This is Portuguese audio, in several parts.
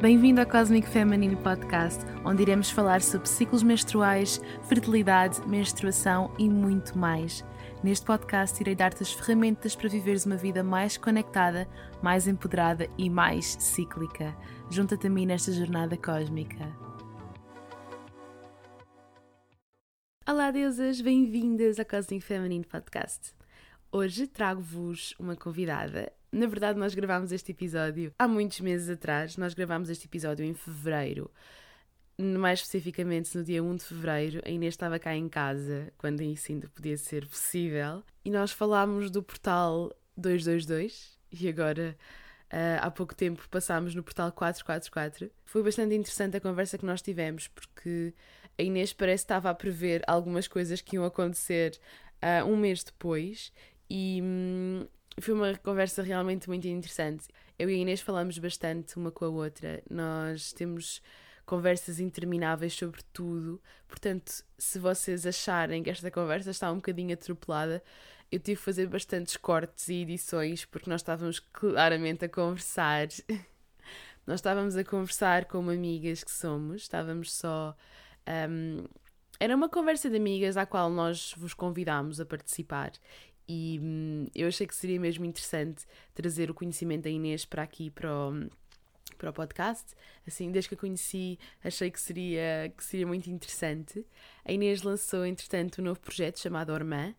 Bem-vindo ao Cosmic Feminine Podcast, onde iremos falar sobre ciclos menstruais, fertilidade, menstruação e muito mais. Neste podcast, irei dar-te as ferramentas para viveres uma vida mais conectada, mais empoderada e mais cíclica. Junta-te a mim nesta jornada cósmica. Olá, deusas! Bem-vindas ao Cosmic Feminine Podcast. Hoje trago-vos uma convidada. Na verdade, nós gravámos este episódio há muitos meses atrás. Nós gravámos este episódio em fevereiro. Mais especificamente no dia 1 de fevereiro, a Inês estava cá em casa, quando isso ainda podia ser possível. E nós falámos do portal 222 e agora Uh, há pouco tempo passámos no portal 444. Foi bastante interessante a conversa que nós tivemos, porque a Inês parece que estava a prever algumas coisas que iam acontecer uh, um mês depois e hum, foi uma conversa realmente muito interessante. Eu e a Inês falamos bastante uma com a outra, nós temos conversas intermináveis sobre tudo, portanto, se vocês acharem que esta conversa está um bocadinho atropelada, eu tive que fazer bastantes cortes e edições porque nós estávamos claramente a conversar. nós estávamos a conversar como amigas que somos, estávamos só um, era uma conversa de amigas à qual nós vos convidámos a participar e hum, eu achei que seria mesmo interessante trazer o conhecimento da Inês para aqui, para o, para o podcast. Assim, desde que a conheci, achei que seria, que seria muito interessante. A Inês lançou, entretanto, um novo projeto chamado Ormã.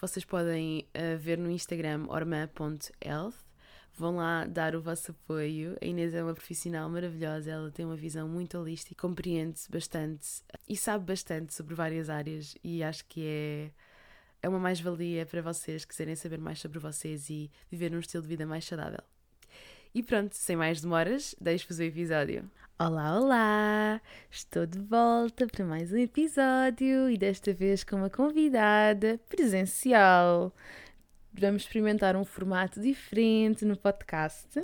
Vocês podem uh, ver no Instagram ormã.health Vão lá dar o vosso apoio. A Inês é uma profissional maravilhosa, ela tem uma visão muito holística, compreende bastante e sabe bastante sobre várias áreas e acho que é, é uma mais-valia para vocês que quiserem saber mais sobre vocês e viver um estilo de vida mais saudável. E pronto, sem mais demoras, deixo-vos o episódio. Olá, olá! Estou de volta para mais um episódio e desta vez com uma convidada presencial vamos experimentar um formato diferente no podcast.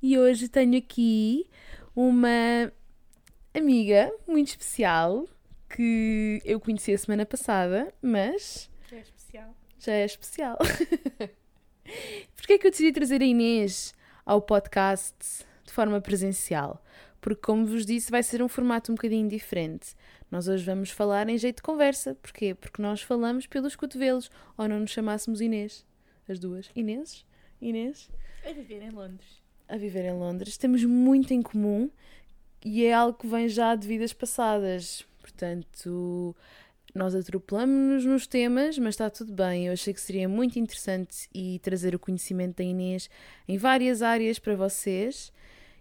E hoje tenho aqui uma amiga muito especial que eu conheci a semana passada, mas. Já é especial. Já é especial. Porquê é que eu decidi trazer a Inês ao podcast de forma presencial? Porque, como vos disse, vai ser um formato um bocadinho diferente. Nós hoje vamos falar em jeito de conversa. Porquê? Porque nós falamos pelos cotovelos, ou não nos chamássemos Inês as duas. Inês? Inês? A viver em Londres. A viver em Londres. Temos muito em comum e é algo que vem já de vidas passadas. Portanto, nós atropelamos-nos nos temas, mas está tudo bem. Eu achei que seria muito interessante e trazer o conhecimento da Inês em várias áreas para vocês.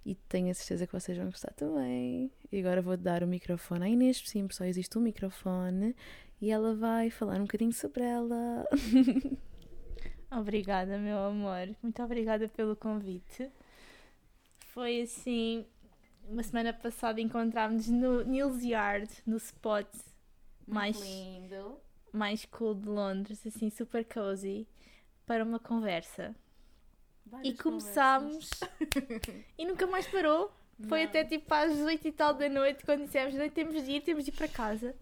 E tenho a certeza que vocês vão gostar também. E agora vou dar o microfone à Inês, sim, só existe um microfone. E ela vai falar um bocadinho sobre ela. Obrigada, meu amor. Muito obrigada pelo convite. Foi assim, uma semana passada encontrámos no Nils Yard, no spot mais lindo, mais cool de Londres, assim super cozy, para uma conversa. Várias e começámos e nunca mais parou. Foi Não. até tipo às 8 e tal da noite quando dissemos temos de ir, temos de ir para casa.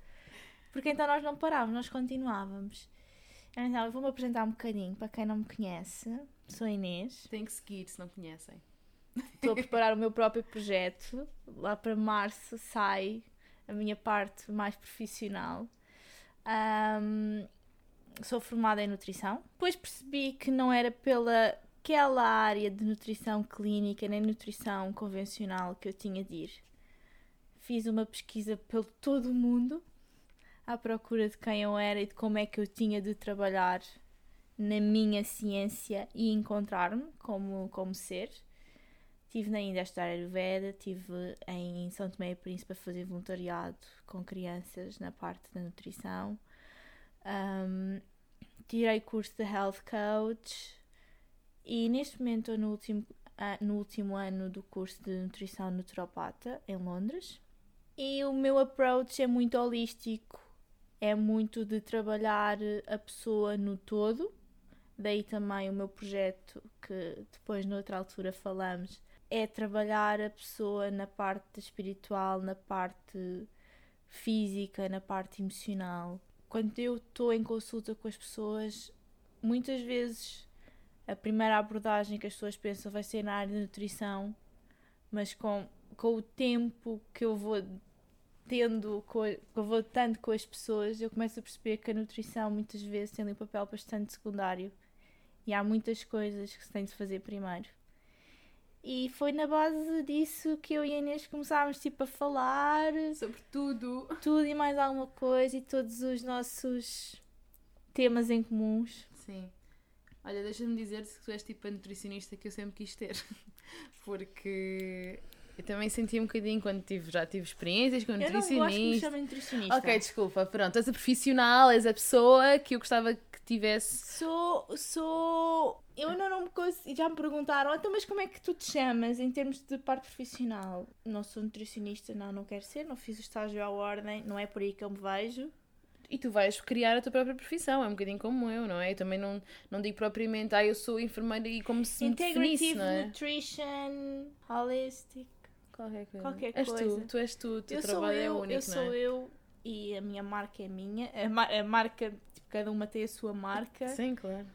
Porque então nós não parávamos, nós continuávamos. Então, eu vou-me apresentar um bocadinho para quem não me conhece. Sou Inês. Tem que seguir se não conhecem. Estou a preparar o meu próprio projeto. Lá para março sai a minha parte mais profissional. Um, sou formada em nutrição. Depois percebi que não era pela aquela área de nutrição clínica nem nutrição convencional que eu tinha de ir. Fiz uma pesquisa pelo todo o mundo à procura de quem eu era e de como é que eu tinha de trabalhar na minha ciência e encontrar-me como, como ser. Estive na Índia a estudar Ayurveda, estive em São Tomé e Príncipe a fazer voluntariado com crianças na parte da nutrição. Um, tirei curso de Health Coach e neste momento estou no último, no último ano do curso de Nutrição Naturopata em Londres. E o meu approach é muito holístico é muito de trabalhar a pessoa no todo. Daí também o meu projeto, que depois noutra altura falamos, é trabalhar a pessoa na parte espiritual, na parte física, na parte emocional. Quando eu estou em consulta com as pessoas, muitas vezes a primeira abordagem que as pessoas pensam vai ser na área de nutrição, mas com com o tempo que eu vou tendo, que eu vou tanto com as pessoas, eu começo a perceber que a nutrição muitas vezes tem um papel bastante secundário e há muitas coisas que se tem de fazer primeiro. E foi na base disso que eu e a Inês começámos tipo a falar Sobre tudo. tudo e mais alguma coisa e todos os nossos temas em comuns. Sim. Olha, deixa-me dizer-te que tu és tipo a nutricionista que eu sempre quis ter. Porque eu também senti um bocadinho quando tive, já tive experiências com Eu não gosto que me nutricionista. chamem nutricionista. Ok, desculpa, pronto, és a profissional, és a pessoa que eu gostava que tivesse. Sou, sou. Eu ainda não me consigo. Já me perguntaram, então, mas como é que tu te chamas em termos de parte profissional? Não sou nutricionista, não, não quero ser, não fiz o estágio à ordem, não é por aí que eu me vejo. E tu vais criar a tua própria profissão, é um bocadinho como eu, não é? Eu também não, não digo propriamente, ah, eu sou enfermeira e como se me definisse, Integrative não é? Nutrition, Holistic. Qualquer coisa. Qualquer és coisa. tu, tu és tu, o teu Eu trabalho é eu, único, eu sou é? eu e a minha marca é minha. A, ma- a marca, cada uma tem a sua marca. Sim, claro.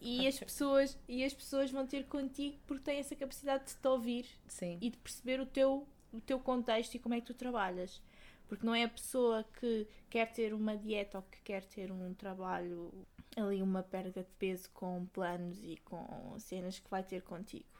E as, pessoas, e as pessoas vão ter contigo porque têm essa capacidade de te ouvir Sim. e de perceber o teu, o teu contexto e como é que tu trabalhas. Porque não é a pessoa que quer ter uma dieta ou que quer ter um trabalho, ali uma perda de peso com planos e com cenas que vai ter contigo.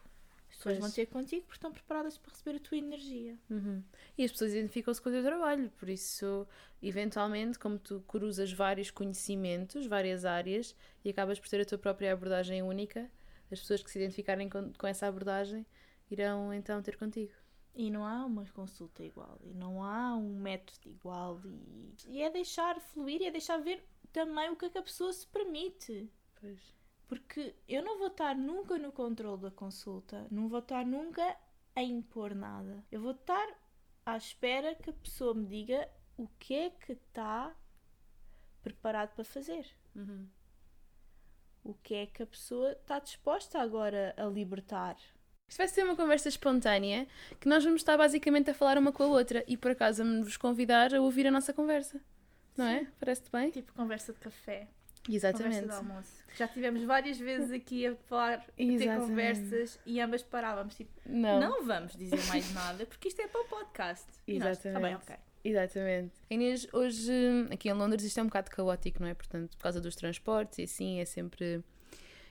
As pessoas Pois. vão ter contigo porque estão preparadas para receber a tua energia. Uhum. E as pessoas identificam-se com o teu trabalho, por isso, eventualmente, como tu cruzas vários conhecimentos, várias áreas, e acabas por ter a tua própria abordagem única, as pessoas que se identificarem com, com essa abordagem irão então ter contigo. E não há uma consulta igual, e não há um método igual, e, e é deixar fluir e é deixar ver também o que é que a pessoa se permite. Pois. Porque eu não vou estar nunca no controle da consulta, não vou estar nunca a impor nada. Eu vou estar à espera que a pessoa me diga o que é que está preparado para fazer. Uhum. O que é que a pessoa está disposta agora a libertar. Isto vai ser uma conversa espontânea que nós vamos estar basicamente a falar uma com a outra e por acaso vamos vos convidar a ouvir a nossa conversa. Não é? Parece-te bem? Tipo conversa de café. Exatamente. Conversa de almoço. Já tivemos várias vezes aqui a falar, a ter conversas e ambas parávamos. Tipo, Não. não vamos dizer mais nada porque isto é para o podcast. Tá bem, Exatamente. ok. Exatamente. Inês, hoje aqui em Londres isto é um bocado caótico, não é? Portanto, por causa dos transportes e assim, é sempre.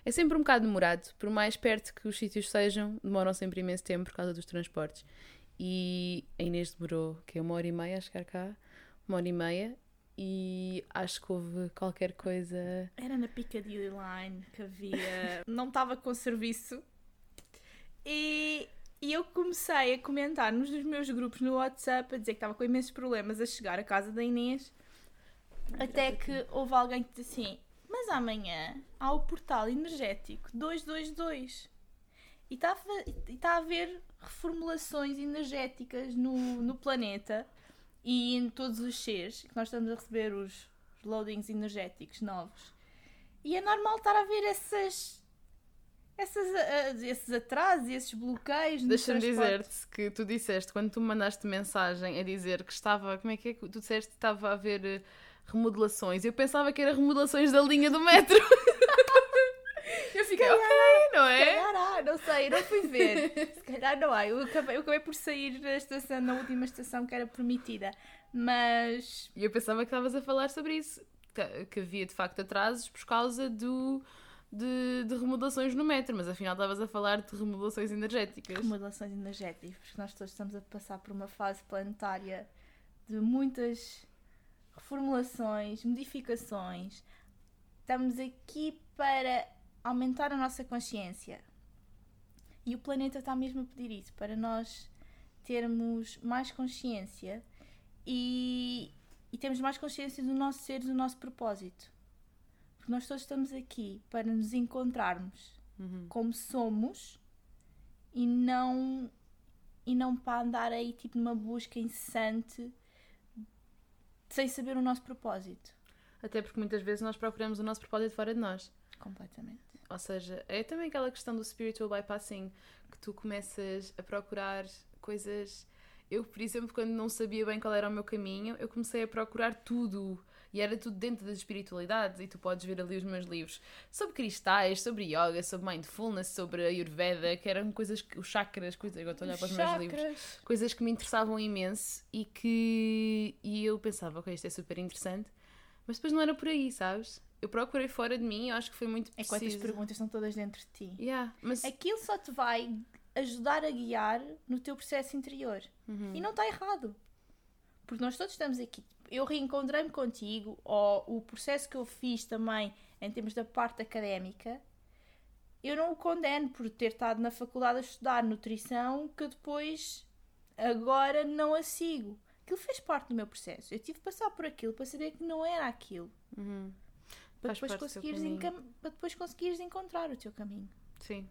É sempre um bocado demorado. Por mais perto que os sítios sejam, demoram sempre imenso tempo por causa dos transportes. E a Inês demorou, que é uma hora e meia a chegar cá. Uma hora e meia. E acho que houve qualquer coisa. Era na Piccadilly Line que havia. não estava com serviço. E, e eu comecei a comentar nos dos meus grupos no WhatsApp a dizer que estava com imensos problemas a chegar à casa da Inês. Até que houve alguém que disse assim: Mas amanhã há o portal energético 222 e está a, e está a haver reformulações energéticas no, no planeta e em todos os seres que nós estamos a receber os loadings energéticos novos. E é normal estar a ver essas, essas, ah, esses atrasos e esses bloqueios. Deixa-me dizer-te que tu disseste, quando tu me mandaste mensagem a dizer que estava. Como é que é que tu disseste que estava a haver eh, remodelações? Eu pensava que era remodelações da linha do metro. eu fiquei, ok, não é? calhar há, não sei, não fui ver. Se calhar não há. Eu acabei, eu acabei por sair da estação, na última estação que era permitida. Mas E eu pensava que estavas a falar sobre isso. Que, que havia de facto atrasos por causa do, de, de remodelações no metro, mas afinal estavas a falar de remodelações energéticas. remodelações energéticas, porque nós todos estamos a passar por uma fase planetária de muitas reformulações, modificações. Estamos aqui para aumentar a nossa consciência. E o planeta está mesmo a pedir isso, para nós termos mais consciência e, e termos mais consciência do nosso ser, do nosso propósito. Porque nós todos estamos aqui para nos encontrarmos Uhum. como somos e não e não para andar aí tipo numa busca incessante sem saber o nosso propósito. Até porque muitas vezes nós procuramos o nosso propósito fora de nós. Completamente. Ou seja, é também aquela questão do spiritual bypassing, que tu começas a procurar coisas. Eu, por exemplo, quando não sabia bem qual era o meu caminho, eu comecei a procurar tudo. E era tudo dentro da espiritualidade, e tu podes ver ali os meus livros sobre cristais, sobre yoga, sobre mindfulness, sobre Ayurveda, que eram coisas que. os chakras, coisas. Agora estou a olhar para os meus livros. Chakras. Coisas que me interessavam imenso e que. E eu pensava, ok, isto é super interessante, mas depois não era por aí, sabes? Eu procurei fora de mim, eu acho que foi muito É preciso. quantas perguntas estão todas dentro de ti. Yeah, mas. Aquilo só te vai ajudar a guiar no teu processo interior. Uhum. E não está errado. Porque nós todos estamos aqui. Eu reencontrei-me contigo, ou o processo que eu fiz também em termos da parte académica, eu não o condeno por ter estado na faculdade a estudar nutrição, que depois, agora, não a sigo. Aquilo fez parte do meu processo. Eu tive que passar por aquilo para saber que não era aquilo. Uhum. Para depois, conseguires para depois conseguires encontrar o teu caminho. Sim.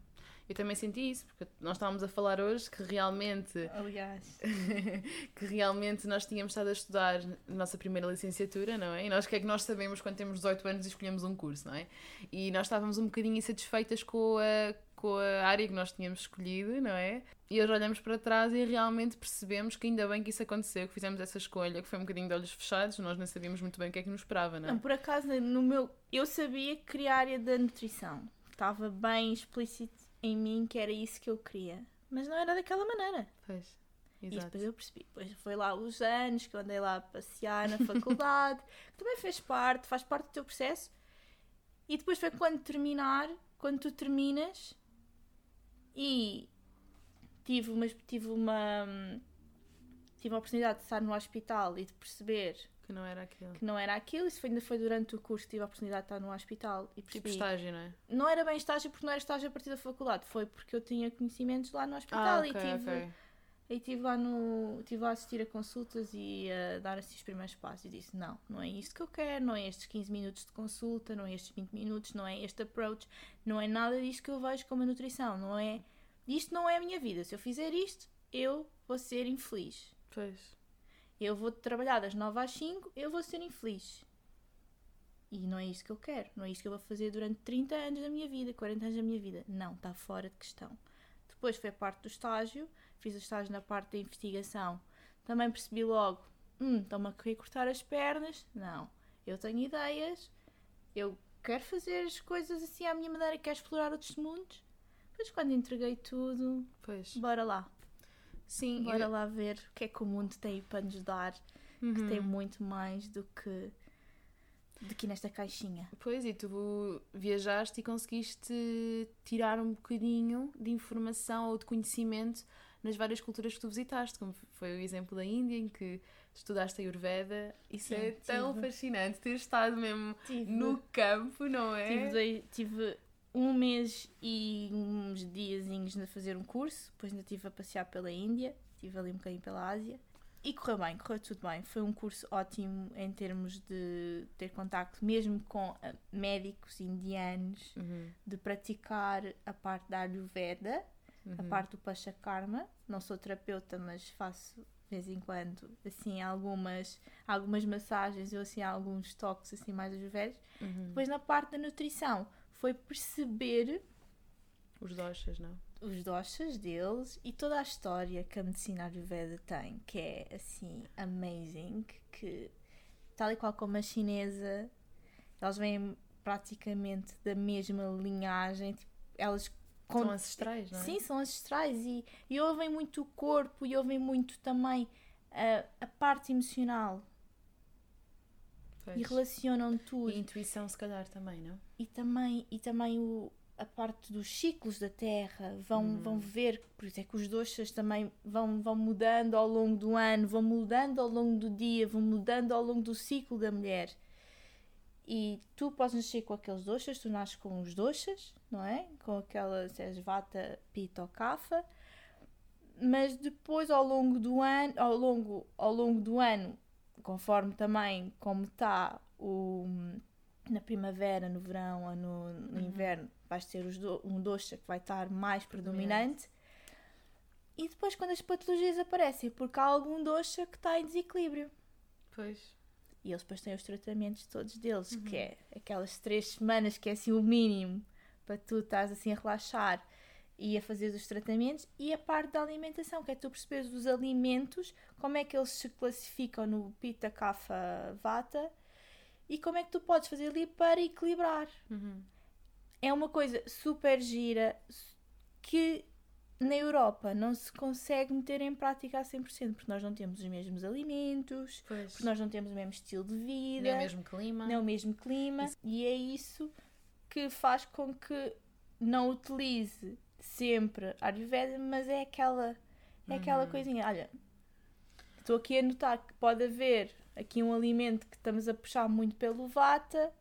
Eu também senti isso, porque nós estávamos a falar hoje que realmente Aliás, que realmente nós tínhamos estado a estudar a nossa primeira licenciatura, não é? E nós o que é que nós sabemos quando temos 18 anos e escolhemos um curso, não é? E nós estávamos um bocadinho insatisfeitas com a, com a área que nós tínhamos escolhido, não é? E hoje olhamos para trás e realmente percebemos que ainda bem que isso aconteceu, que fizemos essa escolha, que foi um bocadinho de olhos fechados, nós nem sabíamos muito bem o que é que nos esperava, não é? Não, por acaso, no meu, eu sabia que queria a área da nutrição. Estava bem explícito em mim que era isso que eu queria. Mas não era daquela maneira. Pois. E Exato. depois eu percebi. Depois foi lá os anos que eu andei lá a passear na faculdade. que também fez parte, faz parte do teu processo. E depois foi quando terminar, quando tu terminas e tive uma, tive uma, tive a oportunidade de estar no hospital e de perceber Que não era aquilo. que não era aquilo. Isso foi- ainda foi durante o curso que tive a oportunidade de estar no hospital e Tipo percebi. estágio, não é? Não era bem estágio porque não era estágio a partir da faculdade, foi porque eu tinha conhecimentos lá no hospital Ah, ok, e tive, ok. E estive lá no. Estive lá a assistir a consultas e a dar assim os primeiros passos e disse, não, não é isto que eu quero, não é estes 15 minutos de consulta, não é estes 20 minutos, não é este approach, não é nada disto que eu vejo como a nutrição, não é. Isto não é a minha vida. Se eu fizer isto, eu vou ser infeliz. Pois. Eu vou trabalhar das 9 às 5, eu vou ser infeliz. E não é isto que eu quero. Não é isto que eu vou fazer durante 30 anos da minha vida, 40 anos da minha vida. Não, está fora de questão. Depois foi a parte do estágio, fiz o estágio na parte da investigação. Também percebi logo, hum, estão-me a querer cortar as pernas. Não, eu tenho ideias, eu quero fazer as coisas assim à minha maneira, quero explorar outros mundos. Depois quando entreguei tudo, Pois. bora lá. Sim, Bora eu- lá ver o que é que o mundo tem para nos dar que Uhum. tem muito mais do que do que nesta caixinha. Pois, e tu viajaste e conseguiste tirar um bocadinho de informação ou de conhecimento nas várias culturas que tu visitaste, como foi o exemplo da Índia, em que estudaste a Ayurveda. Isso Sim, é tão tive. fascinante, ter estado mesmo Tive, no campo, não é? tive, dois- tive um mês e uns diazinhos a fazer um curso, depois ainda estive a passear pela Índia, estive ali um bocadinho pela Ásia. E correu bem, correu tudo bem. Foi um curso ótimo em termos de ter contacto mesmo com ah, médicos indianos, Uhum, de praticar a parte da Ayurveda, a uhum. parte do Pachakarma. Não sou terapeuta, mas faço de vez em quando assim algumas, algumas massagens ou assim alguns toques assim mais ayurvédicos. Uhum. Depois na parte da nutrição foi perceber Os doshas, não? os doshas deles e toda a história que a medicina ayurveda tem, que é assim amazing, que tal e qual como a chinesa, elas vêm praticamente da mesma linhagem, tipo, elas São con- ancestrais, não é? Sim, são ancestrais e, e ouvem muito o corpo e ouvem muito também a, a parte emocional Pois. e relacionam tudo. E a intuição, se calhar, também, não? E também, e também o, a parte dos ciclos da Terra vão, Hum. vão ver, por isso é que os doxas também vão, vão mudando ao longo do ano, vão mudando ao longo do dia, vão mudando ao longo do ciclo da mulher. E tu podes nascer com aqueles doxas, tu nasces com os doxas, não é? Com aquelas, se és vata, pita ou kapha. Mas depois ao longo do ano, ao longo, ao longo do ano, conforme também como está o na primavera, no verão ou no, no inverno, vais ter do- um doce que vai estar mais predominante. E depois, quando as patologias aparecem, porque há algum doce que está em desequilíbrio. Pois. E eles depois têm os tratamentos todos deles, que é aquelas três semanas que é assim o mínimo para tu estás assim a relaxar e a fazer os tratamentos. E a parte da alimentação, que é tu perceberes os alimentos, como é que eles se classificam no Pitta, Kapha, Vata e como é que tu podes fazer ali para equilibrar. Uhum. É uma coisa super gira que na Europa não se consegue meter em prática a 100%, porque nós não temos os mesmos alimentos, Pois. porque nós não temos o mesmo estilo de vida, Nem o mesmo clima. nem o mesmo clima, e é isso que faz com que não utilize sempre a Ayurveda, mas é aquela, é aquela Uhum. coisinha. Olha, estou aqui a notar que pode haver aqui um alimento que estamos a puxar muito pelo Vata,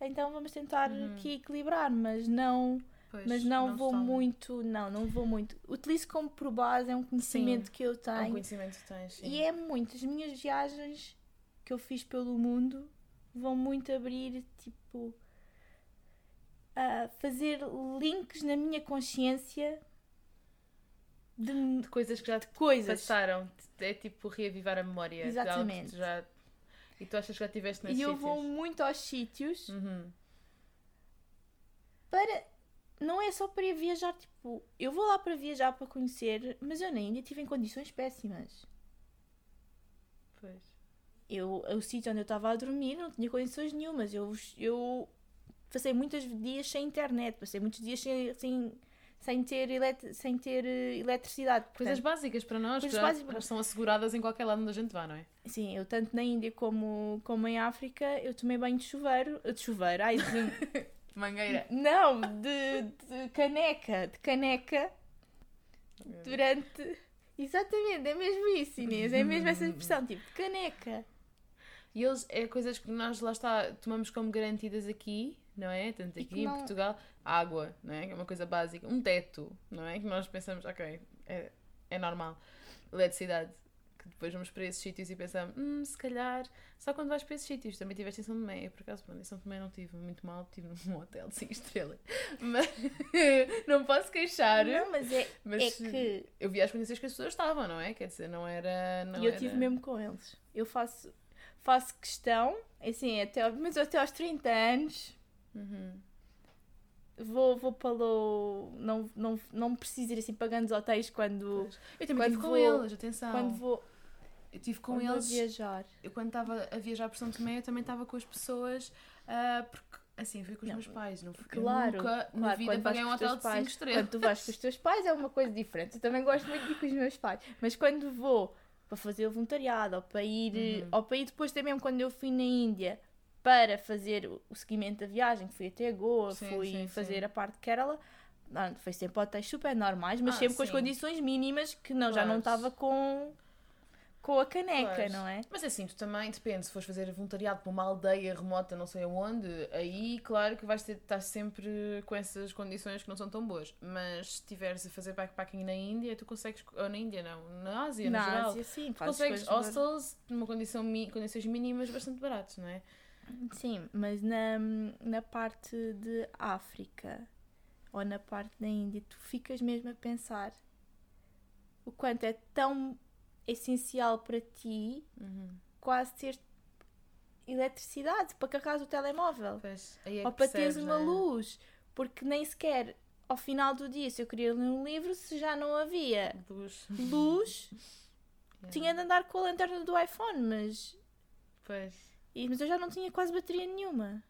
então vamos tentar Uhum. aqui equilibrar, mas não, Pois, mas não, vou estão- muito, não, não vou muito. Utilizo como por base, é um conhecimento Sim, que eu É um tenho. conhecimento que tens. Sim. E é muito, as minhas viagens que eu fiz pelo mundo vão muito abrir, tipo, a fazer links na minha consciência de, De coisas que já te coisas. passaram. É tipo reavivar a memória. de Exatamente. já... E tu achas que já estiveste nesses E eu sítios? vou muito aos sítios Uhum. para. Não é só para viajar, tipo, eu vou lá para viajar para conhecer, mas eu na Índia estive em condições péssimas. Pois. Eu, o sítio onde eu estava a dormir não tinha condições nenhumas. Eu, eu passei muitos dias sem internet, passei muitos dias sem, sem, sem, ter, elet sem ter eh, eletricidade. Coisas Portanto, básicas para nós, Coisas já, básicas. são asseguradas em qualquer lado onde a gente vá, não é? sim, eu tanto na Índia como, como em África, eu tomei banho de chuveiro, de chuveiro, ai, Mangueira. não, de, de caneca, de caneca, durante... Exatamente, é mesmo isso, Inês, é mesmo essa expressão, tipo, de caneca. E eles, é coisas que nós lá está, tomamos como garantidas aqui, não é? Tanto aqui que em não- Portugal, água, não é? Que é uma coisa básica. Um teto, não é? Que nós pensamos, ok, é, é normal. Eletricidade. Depois vamos para esses sítios e pensamos, hum, se calhar, só quando vais para esses sítios. Também estiveste em São Tomé. Eu, por acaso, em São Tomé não tive muito mal, tive num hotel de 5 estrelas. Mas não posso queixar. Não, mas é, Mas é que eu vi as condições que as pessoas estavam, não é? Quer dizer, não era. Não e eu era... tive mesmo com eles. Eu faço, faço questão, assim, até, mas até aos 30 anos, Uhum. vou, vou para o. Não, não, não preciso ir assim pagando os hotéis quando, Pois. Eu também Quando estive com vou- eles, atenção. quando vou, Eu estive com eles. viajar. Eu quando estava a viajar por São Tomé, eu também estava com as pessoas, ah, porque assim, fui com os Não, meus pais. Não, eu Claro, nunca na claro, vida quando vais paguei um hotel de 5 pais, estrelas. Quando tu vais com os teus pais é uma coisa diferente. Eu também gosto muito de ir com os meus pais. Mas quando vou para fazer o voluntariado ou para ir, Uhum. ou para ir depois também quando eu fui na Índia para fazer o seguimento da viagem, que fui até Goa, Sim, fui sim, fazer sim. a parte de Kerala, não, foi sempre hotéis super normais, mas Ah, sempre com as condições mínimas que não, já não Claro. estava com, com a caneca, Pois. não é? Mas assim, tu também, depende, se fores fazer voluntariado para uma aldeia remota, não sei aonde, aí, claro que vais ter, estar sempre com essas condições que não são tão boas. Mas se estiveres a fazer backpacking na Índia, tu consegues, ou na Índia não, na Ásia, Na no geral, Ásia, sim, tu consegues hostels numa condição, condições mínimas bastante baratos, não é? Sim, mas na, na parte de África ou na parte da Índia, tu ficas mesmo a pensar o quanto é tão essencial para ti Uhum. quase ter eletricidade para carregar o telemóvel Pois, é ou para teres uma é? luz, porque nem sequer ao final do dia, se eu queria ler um livro, se já não havia Luz. luz, Yeah. tinha de andar com a lanterna do iPhone, mas Pois. E- mas eu já não tinha quase bateria nenhuma.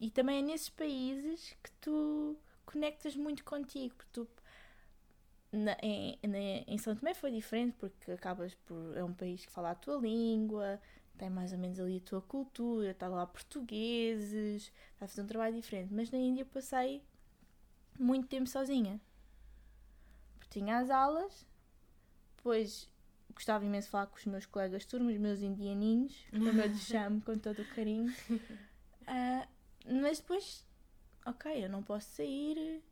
E também é nesses países que tu conectas muito contigo. Porque tu, na- em, na- em São Tomé foi diferente porque acabas por. É um país que fala a tua língua, tem mais ou menos ali a tua cultura, está lá portugueses, está a fazer um trabalho diferente. Mas na Índia passei muito tempo sozinha. Porque tinha as aulas, depois gostava imenso de falar com os meus colegas de turma, os meus indianinhos, como eu lhes chamo com todo o carinho. Ah, mas depois, ok, eu não posso sair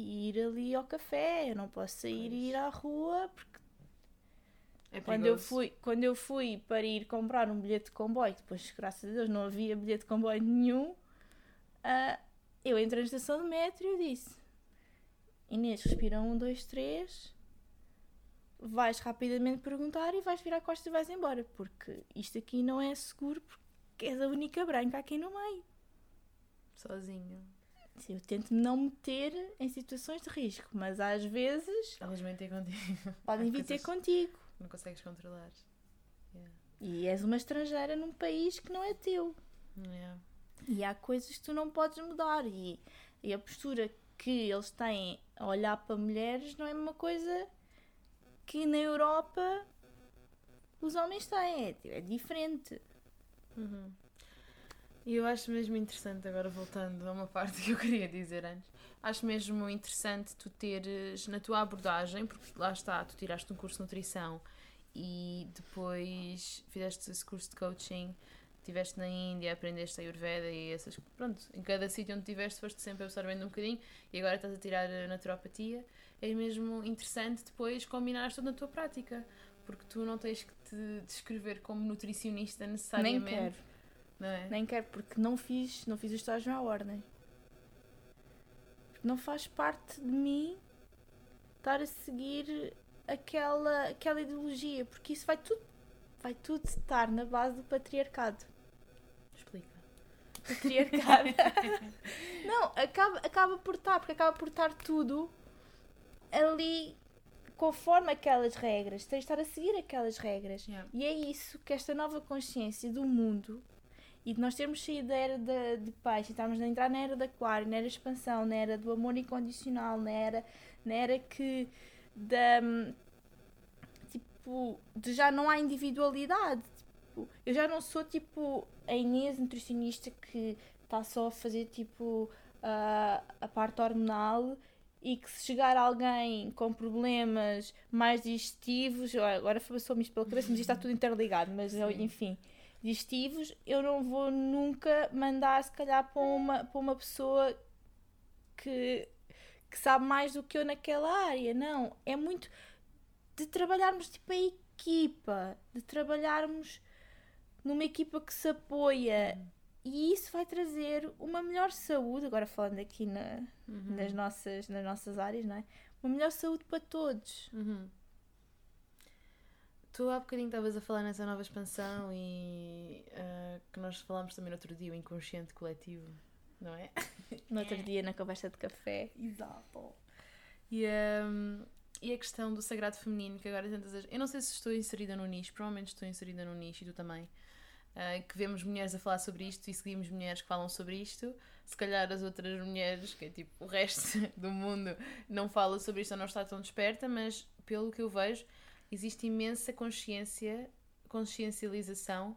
e ir ali ao café, eu não posso sair e ir à rua, porque É quando eu, fui, quando eu fui para ir comprar um bilhete de comboio, depois, graças a Deus, não havia bilhete de comboio nenhum, ah, eu entrei na estação de metro e eu disse: Inês, respira um, dois, três. Vais rapidamente perguntar e vais virar a costa e vais embora, porque isto aqui não é seguro, porque és a única branca aqui no meio. Sozinho. Sim, eu tento não meter em situações de risco, mas às vezes Elas mentem contigo. podem vir ter contigo. Não consegues controlar. Yeah. E és uma estrangeira num país que não é teu. Yeah. E há coisas que tu não podes mudar. E, e a postura que eles têm a olhar para mulheres não é uma coisa que na Europa os homens têm. É, é diferente. Uhum. E eu acho mesmo interessante, agora voltando a uma parte que eu queria dizer antes, acho mesmo interessante tu teres na tua abordagem, porque lá está, tu tiraste um curso de nutrição e depois fizeste esse curso de coaching, estiveste na Índia, aprendeste a Ayurveda e essas. Pronto, em cada sítio onde estiveste foste sempre absorvendo um bocadinho e agora estás a tirar a naturopatia. É mesmo interessante depois combinar tudo na tua prática, porque tu não tens que te descrever como nutricionista necessariamente. Nem quero. Não é? Nem quero, porque não fiz, não fiz o estágio à ordem. Porque não faz parte de mim estar a seguir aquela, aquela ideologia, porque isso vai tudo, vai tudo estar na base do patriarcado. Explica. Patriarcado. não, acaba, acaba por estar, porque acaba por estar tudo ali conforme aquelas regras. Tens de estar a seguir aquelas regras. Yeah. E é isso que esta nova consciência do mundo e de nós termos saído da era de, de peixe e estarmos a entrar na era da aquário, na era expansão, na era do amor incondicional, na era, na era que da tipo de já não há individualidade. Tipo, eu já não sou tipo a Inês nutricionista que está só a fazer tipo a, a parte hormonal e que se chegar alguém com problemas mais digestivos, agora passou-me isto pela cabeça, mas isto está tudo interligado, mas eu, enfim, digestivos, eu não vou nunca mandar se calhar para uma, para uma pessoa que, que sabe mais do que eu naquela área. Não, é muito de trabalharmos tipo em equipa, de trabalharmos numa equipa que se apoia. E isso vai trazer uma melhor saúde, agora falando aqui na, Uhum. nas, nossas, nas nossas áreas, não é? Uma melhor saúde para todos. Uhum. Tu há bocadinho estavas a falar nessa nova expansão e ah, que nós falámos também no outro dia, o inconsciente coletivo, não é? No outro dia, na conversa de café. Exato. E, ahm, e a questão do sagrado feminino, que agora tantas vezes. Eu não sei se estou inserida no nicho, provavelmente estou inserida no nicho e tu também. ah, que vemos mulheres a falar sobre isto e seguimos mulheres que falam sobre isto. Se calhar as outras mulheres, que é tipo o resto do mundo, não fala sobre isto ou não está tão desperta, mas pelo que eu vejo, existe imensa consciência, consciencialização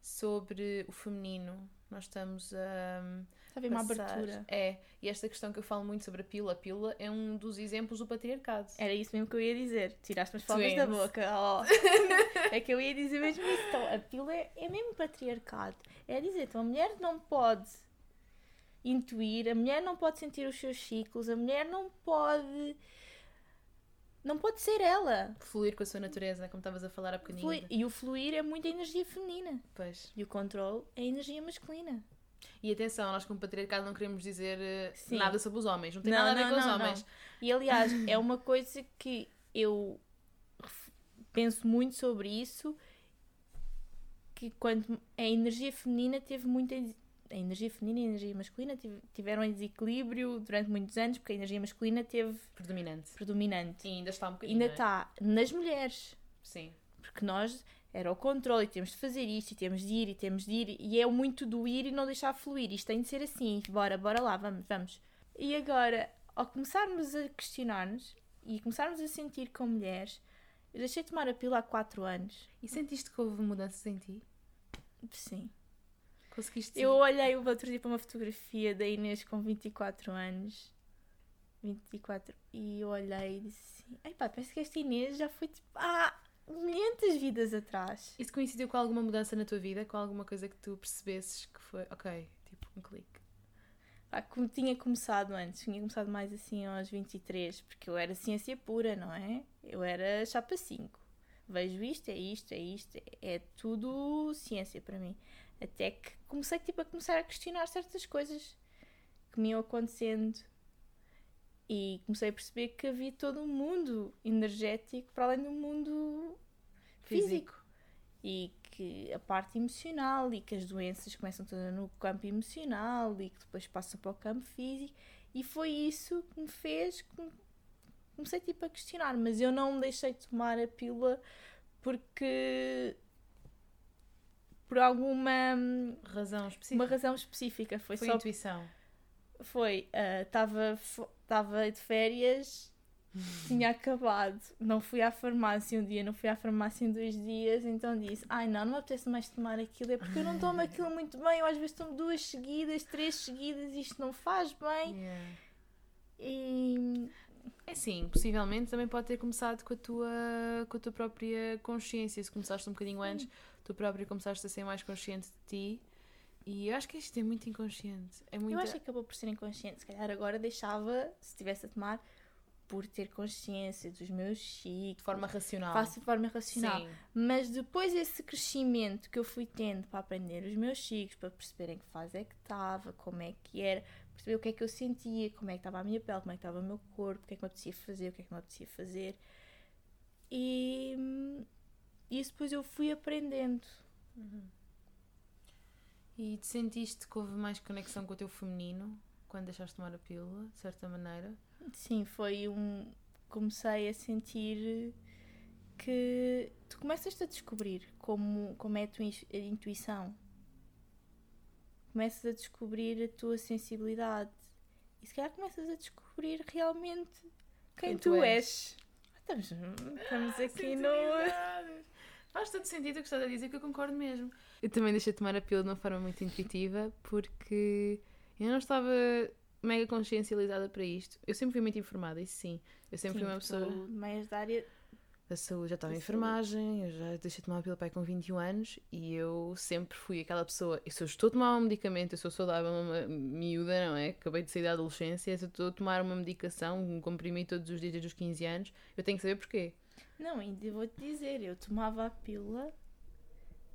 sobre o feminino. Nós estamos a. Está a haver uma abertura. É, e esta questão que eu falo muito sobre a pílula, a pílula é um dos exemplos do patriarcado. Era isso mesmo que eu ia dizer. Tiraste-me as palavras da boca. Oh. é que eu ia dizer mesmo isso. Então, a pílula é, é mesmo patriarcado. É dizer, então a mulher não pode intuir, a mulher não pode sentir os seus ciclos, a mulher não pode. Não pode ser ela. Fluir com a sua natureza, como estavas a falar há bocadinho. Flui- E o fluir é muita energia feminina. Pois. E o controle é energia masculina. E atenção, nós como patriarcado não queremos dizer eh, Sim. nada sobre os homens. Não tem Não, nada a ver não, com os não, homens. não. E aliás, é uma coisa que eu penso muito sobre isso, que quando a energia feminina teve muita a energia feminina e a energia masculina tive- tiveram em desequilíbrio durante muitos anos, porque a energia masculina teve Predominante. predominante. E ainda está um bocadinho. Ainda é? está nas mulheres, Sim. porque nós era o controle e temos de fazer isto, e temos de ir, e temos de ir, e é muito do ir e não deixar fluir. Isto tem de ser assim, bora, bora lá, vamos, vamos. E agora, ao começarmos a questionar-nos e começarmos a sentir como mulheres, eu deixei de tomar a pílula há 4 anos. E sentiste que houve mudanças em ti? Sim. Conseguiste. Eu olhei o outro dia para uma fotografia da Inês com 24 anos. 24. E eu olhei e disse assim: Ai pá, parece que esta Inês já foi tipo há milhentas vidas atrás. Isso coincidiu com alguma mudança na tua vida? Com alguma coisa que tu percebesses que foi, ok, tipo um clique? Pá, como tinha começado antes, tinha começado mais assim aos 23, porque eu era ciência pura, não é? Eu era chapa 5. Vejo isto, é isto, é isto, é tudo ciência para mim. Até que comecei tipo, a começar a questionar certas coisas que me iam acontecendo. E comecei a perceber que havia todo um mundo energético para além do mundo físico. E que a parte emocional e que as doenças começam todas no campo emocional e que depois passam para o campo físico. E foi isso que me fez. que Comecei tipo a questionar, mas eu não me deixei de tomar a pílula porque por alguma Razão específica. uma razão específica. Foi, Foi só. intuição. Foi. Estava estava de férias, tinha acabado. Não fui à farmácia um dia, não fui à farmácia em dois dias, então disse: Ai não, não me apetece mais tomar aquilo, é porque eu não tomo aquilo muito bem. Eu às vezes tomo duas seguidas, três seguidas, isto não faz bem. Yeah. E. É sim, possivelmente também pode ter começado com a tua, com a tua própria consciência. Se começaste um bocadinho antes, tu próprio começaste a ser mais consciente de ti. E eu acho que isto é muito inconsciente. É muito... Eu acho que acabou por ser inconsciente. Se calhar agora deixava, se estivesse a tomar, por ter consciência dos meus ciclos. de forma racional. Faço de forma racional. Sim. Mas depois esse crescimento que eu fui tendo para aprender os meus ciclos, para perceber em que fase é que estava, como é que era, perceber o que é que eu sentia, como é que estava a minha pele, como é que estava o meu corpo, o que é que me apetecia fazer, o que é que não apetecia fazer. E hum, isso depois eu fui aprendendo. E te sentiste que houve mais conexão com o teu feminino quando deixaste de tomar a pílula, de certa maneira? Sim, foi um. Comecei a sentir que tu começas a descobrir como, como é a tua intuição. Começas a descobrir a tua sensibilidade. E se calhar começas a descobrir realmente quem, Quem tu, tu és. Estamos, estamos aqui no. Faz todo sentido o que estás a dizer que eu concordo mesmo. Eu também deixei de tomar a pílula de uma forma muito intuitiva porque eu não estava mega consciencializada para isto. Eu sempre fui muito informada, isso sim. Eu sempre fui uma Sim, pessoa meias da área. da saúde, já estava em enfermagem, eu já deixei de tomar a pílula pai com 21 anos e eu sempre fui aquela pessoa. E se eu estou a tomar um medicamento, eu sou saudável, uma miúda, não é? Acabei de sair da adolescência, se eu estou a tomar uma medicação, um comprimido todos os dias desde os 15 anos, eu tenho que saber porquê. Não, ainda vou-te dizer, eu tomava a pílula,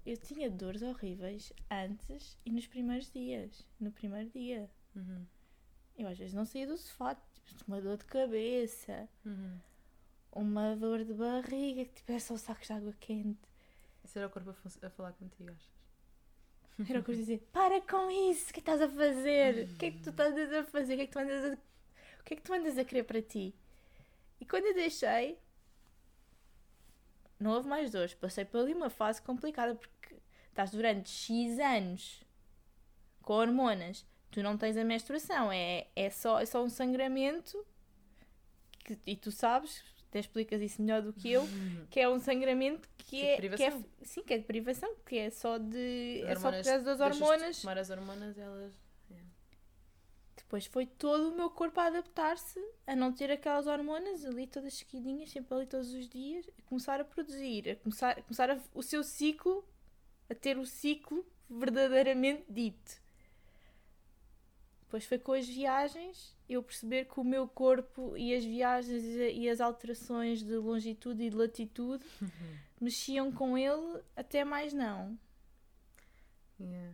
eu tinha dores horríveis antes e nos primeiros dias. No primeiro dia. Uhum. Eu às vezes não saía do sofá, tipo, uma dor de cabeça, Uhum. uma dor de barriga, que tivesse só sacos de água quente. Isso era o corpo a, a falar contigo, achas? Era o que eu dizia, para com isso, o que é que estás a fazer? O que é que tu estás a fazer? O que é que tu andas a, o que é que tu andas a querer para ti? E quando eu deixei, não houve mais dores. Passei por ali uma fase complicada porque estás durante X anos com hormonas, tu não tens a menstruação, é, é, só, é só um sangramento que- e tu sabes, até explicas isso melhor do que eu, que é um sangramento que é, que é sim, que é de privação, que é só de é só por Hormonas- causa das deixas de hormonas. Tomar as hormonas, elas. Depois foi todo o meu corpo a adaptar-se a não ter aquelas hormonas ali todas seguidinhas, sempre ali todos os dias, a começar a produzir, a começar, a começar a- o seu ciclo, a ter o ciclo verdadeiramente dito. Depois foi com as viagens eu perceber que o meu corpo e as viagens e as alterações de longitude e de latitude mexiam com ele até mais não. Yeah.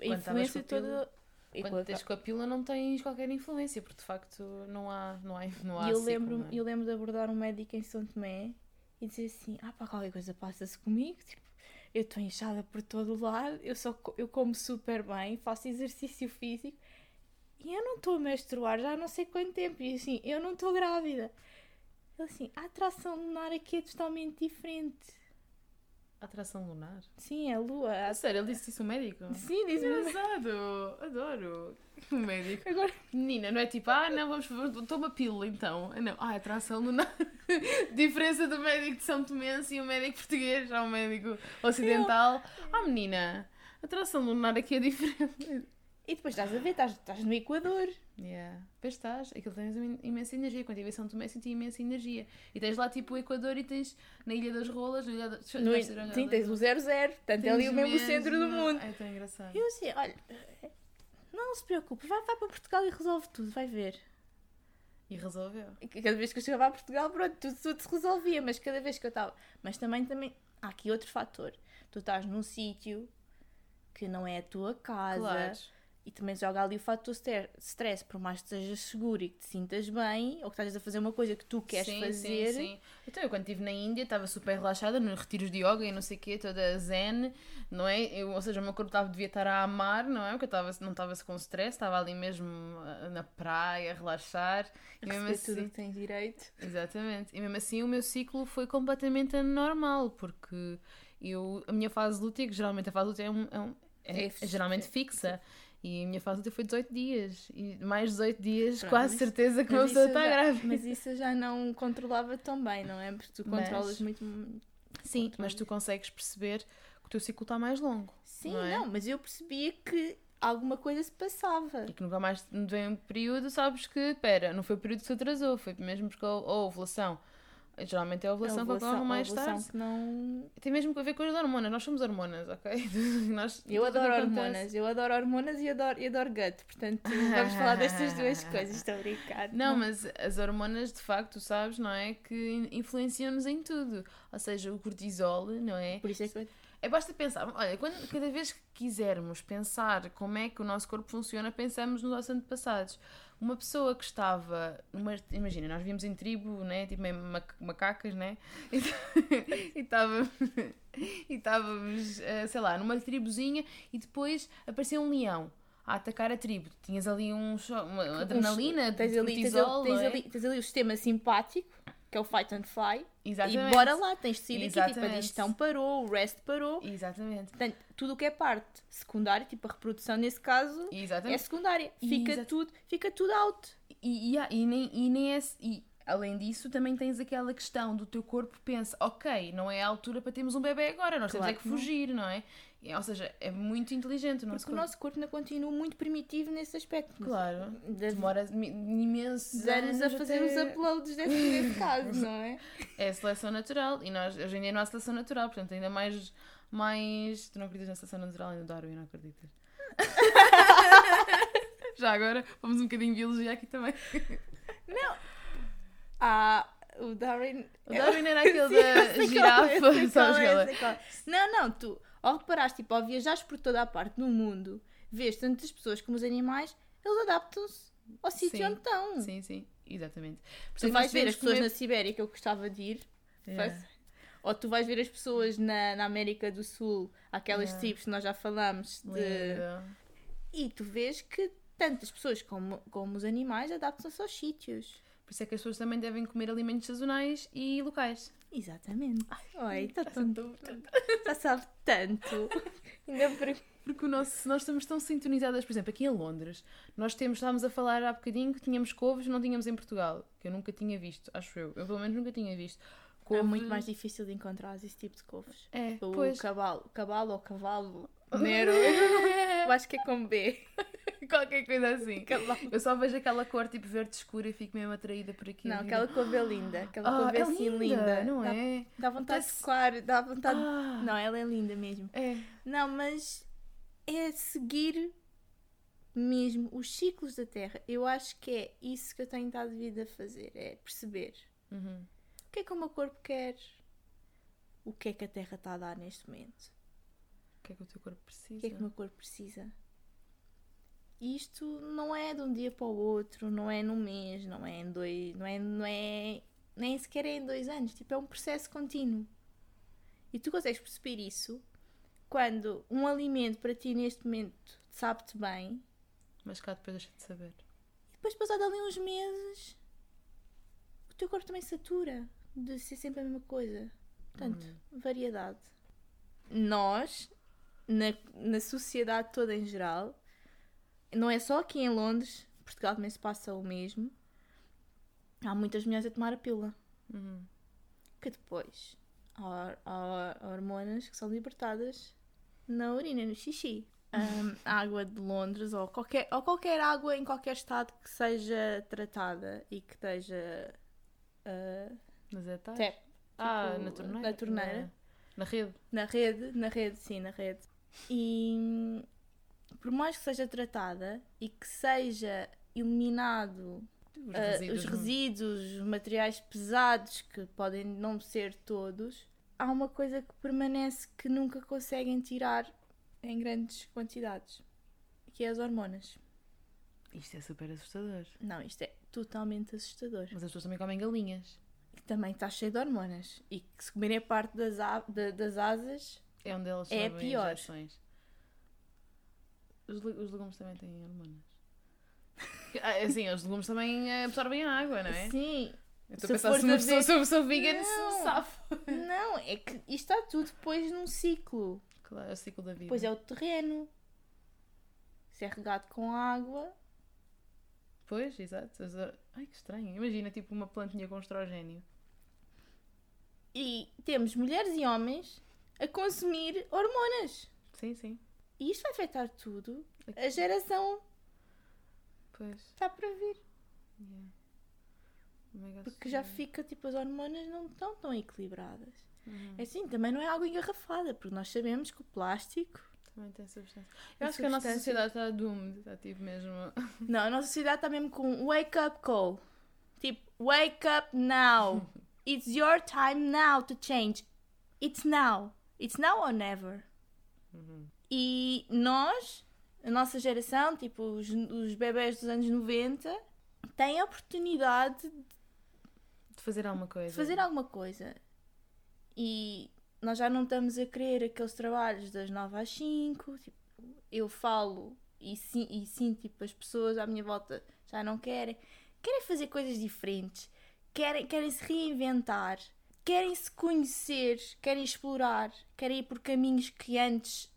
A influência toda. E Quando tens com a pílula não tens qualquer influência, porque de facto não há, não há, não há E eu ciclo, lembro, não é? eu lembro de abordar um médico em São Tomé e dizer assim: ah, pá, qualquer coisa passa-se comigo. Tipo, eu estou inchada por todo o lado, eu, só, eu como super bem, faço exercício físico e eu não estou a menstruar já há não sei quanto tempo. E assim, eu não estou grávida. Ele assim: a atração lunar aqui é totalmente diferente. Atração lunar? Sim, é a lua. A sério, ele disse isso um médico? Sim, diz-me. Engraçado! Adoro! Um médico. Agora, Menina, não é tipo, ah, não, vamos, vamos toma pílula então. Ah, Não, ah, atração lunar. Diferença do médico de São Tomense e o médico português, já o médico ocidental. Ah, menina, atração lunar aqui é diferente. E depois estás a ver, estás, estás no Equador. Yeah. Pois estás, aquilo tens imensa energia. Quando estive em São Tomé senti imensa energia. E tens lá tipo o Equador e tens na Ilha das Rolas, na Ilha das... No, sim, tens o 00, portanto é ali o mesmo centro do mundo. É tão engraçado. Eu assim, olha, não se preocupe, vai, vai para Portugal e resolve tudo, vai ver. E resolveu. E Cada vez que eu chegava a Portugal, pronto, tudo, tudo se resolvia, mas cada vez que eu estava. Mas também, também, há aqui outro fator. Tu estás num sítio que não é a tua casa Claro. E também joga ali o fator stre- stress, por mais que estejas seguro e que te sintas bem, ou que estás a fazer uma coisa que tu queres sim, fazer. Sim, sim. Então, eu quando estive na Índia estava super relaxada, nos retiros de yoga e não sei o quê, toda zen, não é? Eu, ou seja, o meu corpo estava, devia estar a amar, não é? Porque eu estava, não estava com stress, estava ali mesmo ah, na praia, a relaxar. E mesmo Receber tudo assim, que tens direito. exatamente. E mesmo assim o meu ciclo foi completamente anormal, porque eu, a minha fase lútea, que geralmente a fase lútea é, um, é, um- é- É geralmente é- fixa. E a minha fase foi 18 dias. E mais 18 dias, Pronto, quase mas- certeza que uma Mas pessoa está grávida. Mas isso eu já não controlava tão bem, não é? Porque tu Mas- controlas muito. Sim, controlas. mas tu consegues perceber que o teu ciclo está mais longo. Sim, Não não, é? mas eu percebia que alguma coisa se passava. E que nunca mais vem um período, sabes que, pera, não foi o período que se atrasou, foi mesmo porque a ovulação. Geralmente é a ovulação, que ocorre mais a ovulação tarde. não. Tem mesmo a ver com as hormonas. Nós somos hormonas, ok? Nós, Eu adoro acontece- hormonas, eu adoro hormonas e adoro, e adoro gut, portanto vamos falar destas duas coisas, estou a brincar. Não, mas as hormonas, de facto, sabes, não é? Que in- influenciam-nos em tudo. Ou seja, o cortisol, não é? Por isso é que. É basta pensar, olha, quando, cada vez que quisermos pensar como é que o nosso corpo funciona, pensamos nos nossos antepassados. Uma pessoa que estava numa. Imagina, nós vimos em tribo, né? Tipo meio macacas, né? E estávamos. E estávamos, eh, sei lá, numa tribuzinha e depois apareceu um leão a atacar a tribo. Tinhas ali um, uma adrenalina, tens ali, tens, cortisol, ali, tens, é? ali, tens ali o sistema simpático, que é o fight and fly, Exatamente. e bora lá, tens de sair aqui, tipo, a Exatamente. digestão parou, o rest parou, Exatamente. portanto, tudo o que é parte secundária, tipo a reprodução nesse caso, é Exatamente. secundária, fica Exato. tudo, fica tudo out. E, e, e nem, e nem é. E, além disso, também tens aquela questão do teu corpo pensa, ok, não é a altura para termos um bebê agora, nós Claro temos é que que não. fugir, não é? E, ou seja, é muito inteligente o nosso Porque o corpo. nosso corpo ainda continua muito primitivo nesse aspecto. Claro. De, Demora imensos anos a fazer até- os uploads desse, desse caso, não é? É a seleção natural. E nós, hoje em dia, não há seleção natural. Portanto, ainda mais. mais... Tu não acreditas na seleção natural? Ainda Darwin, não acreditas? Já agora, vamos um bocadinho de biologia aqui também. Ah, o Darwin. O Darwin era aquele da é, girafa, é, é? é. Não, não, tu, ao reparares, tipo, ao viajares por toda a parte do mundo, vês tanto as pessoas como os animais, eles adaptam-se ao sítio onde estão. Sim, sim, exatamente. Por Tu é vais ver as pessoas comer- na Sibéria que eu gostava de ir, Yeah. faz- ou tu vais ver as pessoas na, na América do Sul, aquelas Yeah. tribos que nós já falamos, de... Lindo. e tu vês que tanto as pessoas como, como os animais adaptam-se aos sítios. Por isso é que as pessoas também devem comer alimentos sazonais e locais. Exatamente. Oi, está tão Já sabe tanto. Ainda por... Porque o nosso, nós estamos tão sintonizadas, por exemplo, aqui em Londres, nós temos, estávamos a falar há bocadinho que tínhamos couves não tínhamos em Portugal, que eu nunca tinha visto, acho eu. Eu pelo menos nunca tinha visto. É Couve- muito mais difícil de encontrar esse tipo de couves. É, O pois. cavalo, cavalo ou cavalo, Nero. Eu acho que é com B. Qualquer coisa assim. Eu só vejo aquela cor tipo verde escura e fico mesmo atraída por aquilo. Não, aquela couve é linda. Aquela ah, couve é é assim linda, linda. não dá, é? Dá vontade de Parece- tocar, dá vontade. Ah, Não, ela é linda mesmo. É. Não, mas é seguir mesmo os ciclos da Terra. Eu acho que é isso que eu tenho estado de vida a fazer. É perceber Uhum. o que é que o meu corpo quer, o que é que a Terra está a dar neste momento, que é que o teu corpo precisa? o que é que o meu corpo precisa. E Isto não é de um dia para o outro, não é num mês, não é em dois, não é, não é nem sequer é em dois anos. Tipo, é um processo contínuo. E tu consegues perceber isso quando um alimento para ti neste momento sabe-te bem Mas cá depois deixa de saber. e depois passado ali uns meses o teu corpo também satura de ser sempre a mesma coisa. Portanto, variedade. Nós, na, na sociedade toda em geral, não é só aqui em Londres, Portugal também se passa o mesmo. Há muitas mulheres a tomar a pílula. Uhum. Que depois há, há hormonas que são libertadas na urina, no xixi. A água de Londres ou qualquer, ou qualquer água em qualquer estado que seja tratada e que esteja ah, Mas é Ah, tipo, na torneira. na torneira. Na rede. na rede, na rede, sim, na rede. E hum, por mais que seja tratada e que seja eliminado Os ah, resíduos. os resíduos, os materiais pesados, que podem não ser todos, há uma coisa que permanece que nunca conseguem tirar em grandes quantidades, que é as hormonas. Isto é super assustador. Não, isto é totalmente assustador. Mas as pessoas também comem galinhas. Que também está cheio de hormonas. E que se comerem a parte das, a- da- das asas, É onde elas É recebem pior. injeções. Os, le- os legumes também têm hormonas. Ah, Assim, os legumes também eh, absorvem a água, não é? sim, Eu estou Se a pensar fores se uma a pessoa, ver- se uma pessoa vegan se Não. safa. Não, é que isto está tudo depois num ciclo. Claro, é o ciclo da vida. Depois é o terreno. Se é regado com água, Pois, exato. As hor- Ai, que estranho. Imagina, tipo, uma plantinha com estrogênio. e temos mulheres e homens a consumir hormonas. Sim, sim. E isto vai afetar tudo. A geração Pois. está para vir. Yeah. Porque já fica, tipo, as hormonas não estão tão equilibradas. Uhum. É assim, também não é água engarrafada, porque nós sabemos que o plástico. Também tem substância. Eu acho que a nossa sociedade está doomed. Está tipo mesmo. Não, a nossa sociedade está mesmo com wake up call. Tipo, wake up now. It's your time now to change. It's now. It's now or never. Uhum. E nós, a nossa geração, tipo os, os bebés dos anos 90, têm a oportunidade De fazer alguma coisa. de fazer alguma coisa. E nós já não estamos a querer aqueles trabalhos das 9 às 5. Tipo, eu falo e, si- e sinto tipo, as pessoas à minha volta já não querem. Querem fazer coisas diferentes. Querem, querem se reinventar. Querem se conhecer. Querem explorar. Querem ir por caminhos que antes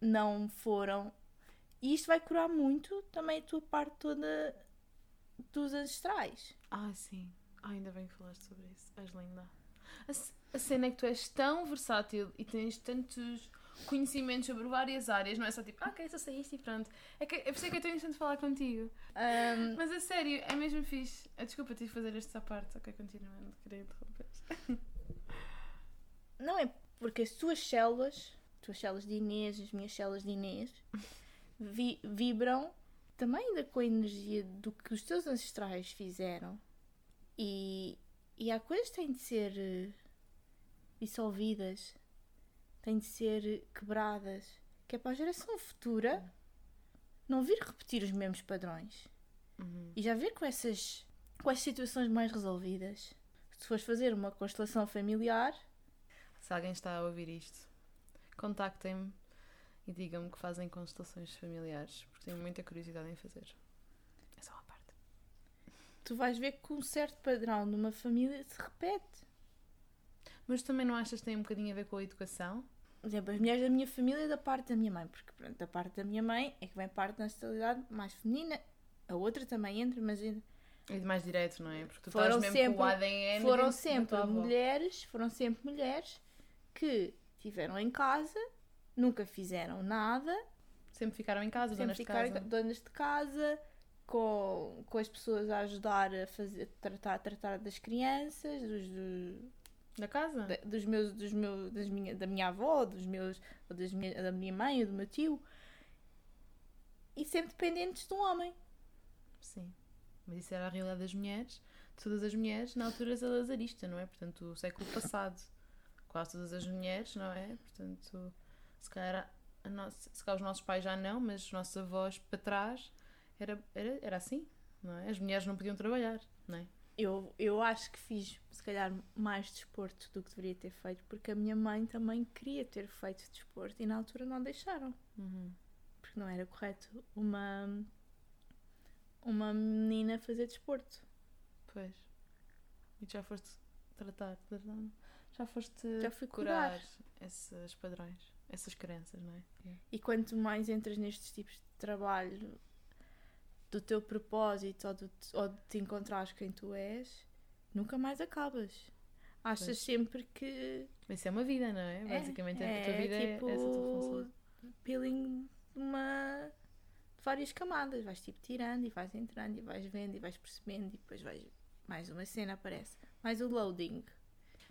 não foram. E isto vai curar muito também a tua parte toda dos ancestrais. Ah, sim. Ah, ainda bem que falaste sobre isso. És linda. A, a cena é que tu és tão versátil e tens tantos conhecimentos sobre várias áreas, não é só tipo, ah, ok, só sei isto e pronto. É, que, é por isso que eu estou interessante de falar contigo. Ahm, Mas a sério, é mesmo fixe. Ah, desculpa, tive de fazer esta parte. Ok, continua, não te queria interromper. Não é porque as tuas células, as tuas células de Inês, as minhas células de Inês, vi- vibram também ainda com a energia do que os teus ancestrais fizeram. E, e há coisas que têm de ser eh, dissolvidas, têm de ser quebradas, que é para a geração futura não vir repetir os mesmos padrões. Uhum. E já ver com essas, com essas situações mais resolvidas. Se fores fazer uma constelação familiar, Se alguém está a ouvir isto, contactem-me e digam-me que fazem constelações familiares, porque tenho muita curiosidade em fazer. É só uma parte. tu vais ver que um certo padrão numa família se repete. Mas também não achas que tem um bocadinho a ver com a educação? Por exemplo, as mulheres da minha família e da parte da minha mãe, porque pronto, da parte da minha mãe é que vem parte da nacionalidade mais feminina, a outra também entra, mas entra- É mais direto, não é? Porque tu Foram estás mesmo sempre- com o ADN foram sempre mulheres, foram sempre mulheres que tiveram em casa, nunca fizeram nada, Sempre ficaram em casa, sempre donas de ficaram casa. donas de casa, com, com as pessoas a ajudar a fazer, tratar, tratar das crianças, dos, do- Da casa? da- dos meus, dos meus, das minha, da minha avó, dos meus, ou das minha, da minha mãe, ou do meu tio, e sempre dependentes de um homem. Sim. Mas isso era a realidade das mulheres, de todas as mulheres, na altura salazarista, não é? Portanto, o século passado. Quase todas as mulheres, não é? Portanto, se calhar, a nossa, se calhar os nossos pais já não, mas os nossos avós para trás era, era, era assim, não é? As mulheres não podiam trabalhar, não é? Eu, eu acho que fiz, se calhar, mais desporto do que deveria ter feito, porque a minha mãe também queria ter feito desporto e na altura não deixaram, Uhum. porque não era correto uma, uma menina fazer desporto. Pois. E já foste tratar, já foste Já fui curar, curar. esses padrões, essas crenças, não é? E quanto mais entras nestes tipos de trabalho do teu propósito ou, do, ou de te encontrares quem tu és, nunca mais acabas. Achas Pois. sempre que Mas isso é uma vida, não é? É, Basicamente a é tua vida tipo é essa a tua função. peeling de uma de várias camadas. Vais tipo tirando e vais entrando e vais vendo e vais percebendo e depois vais mais uma cena aparece. Mais o loading.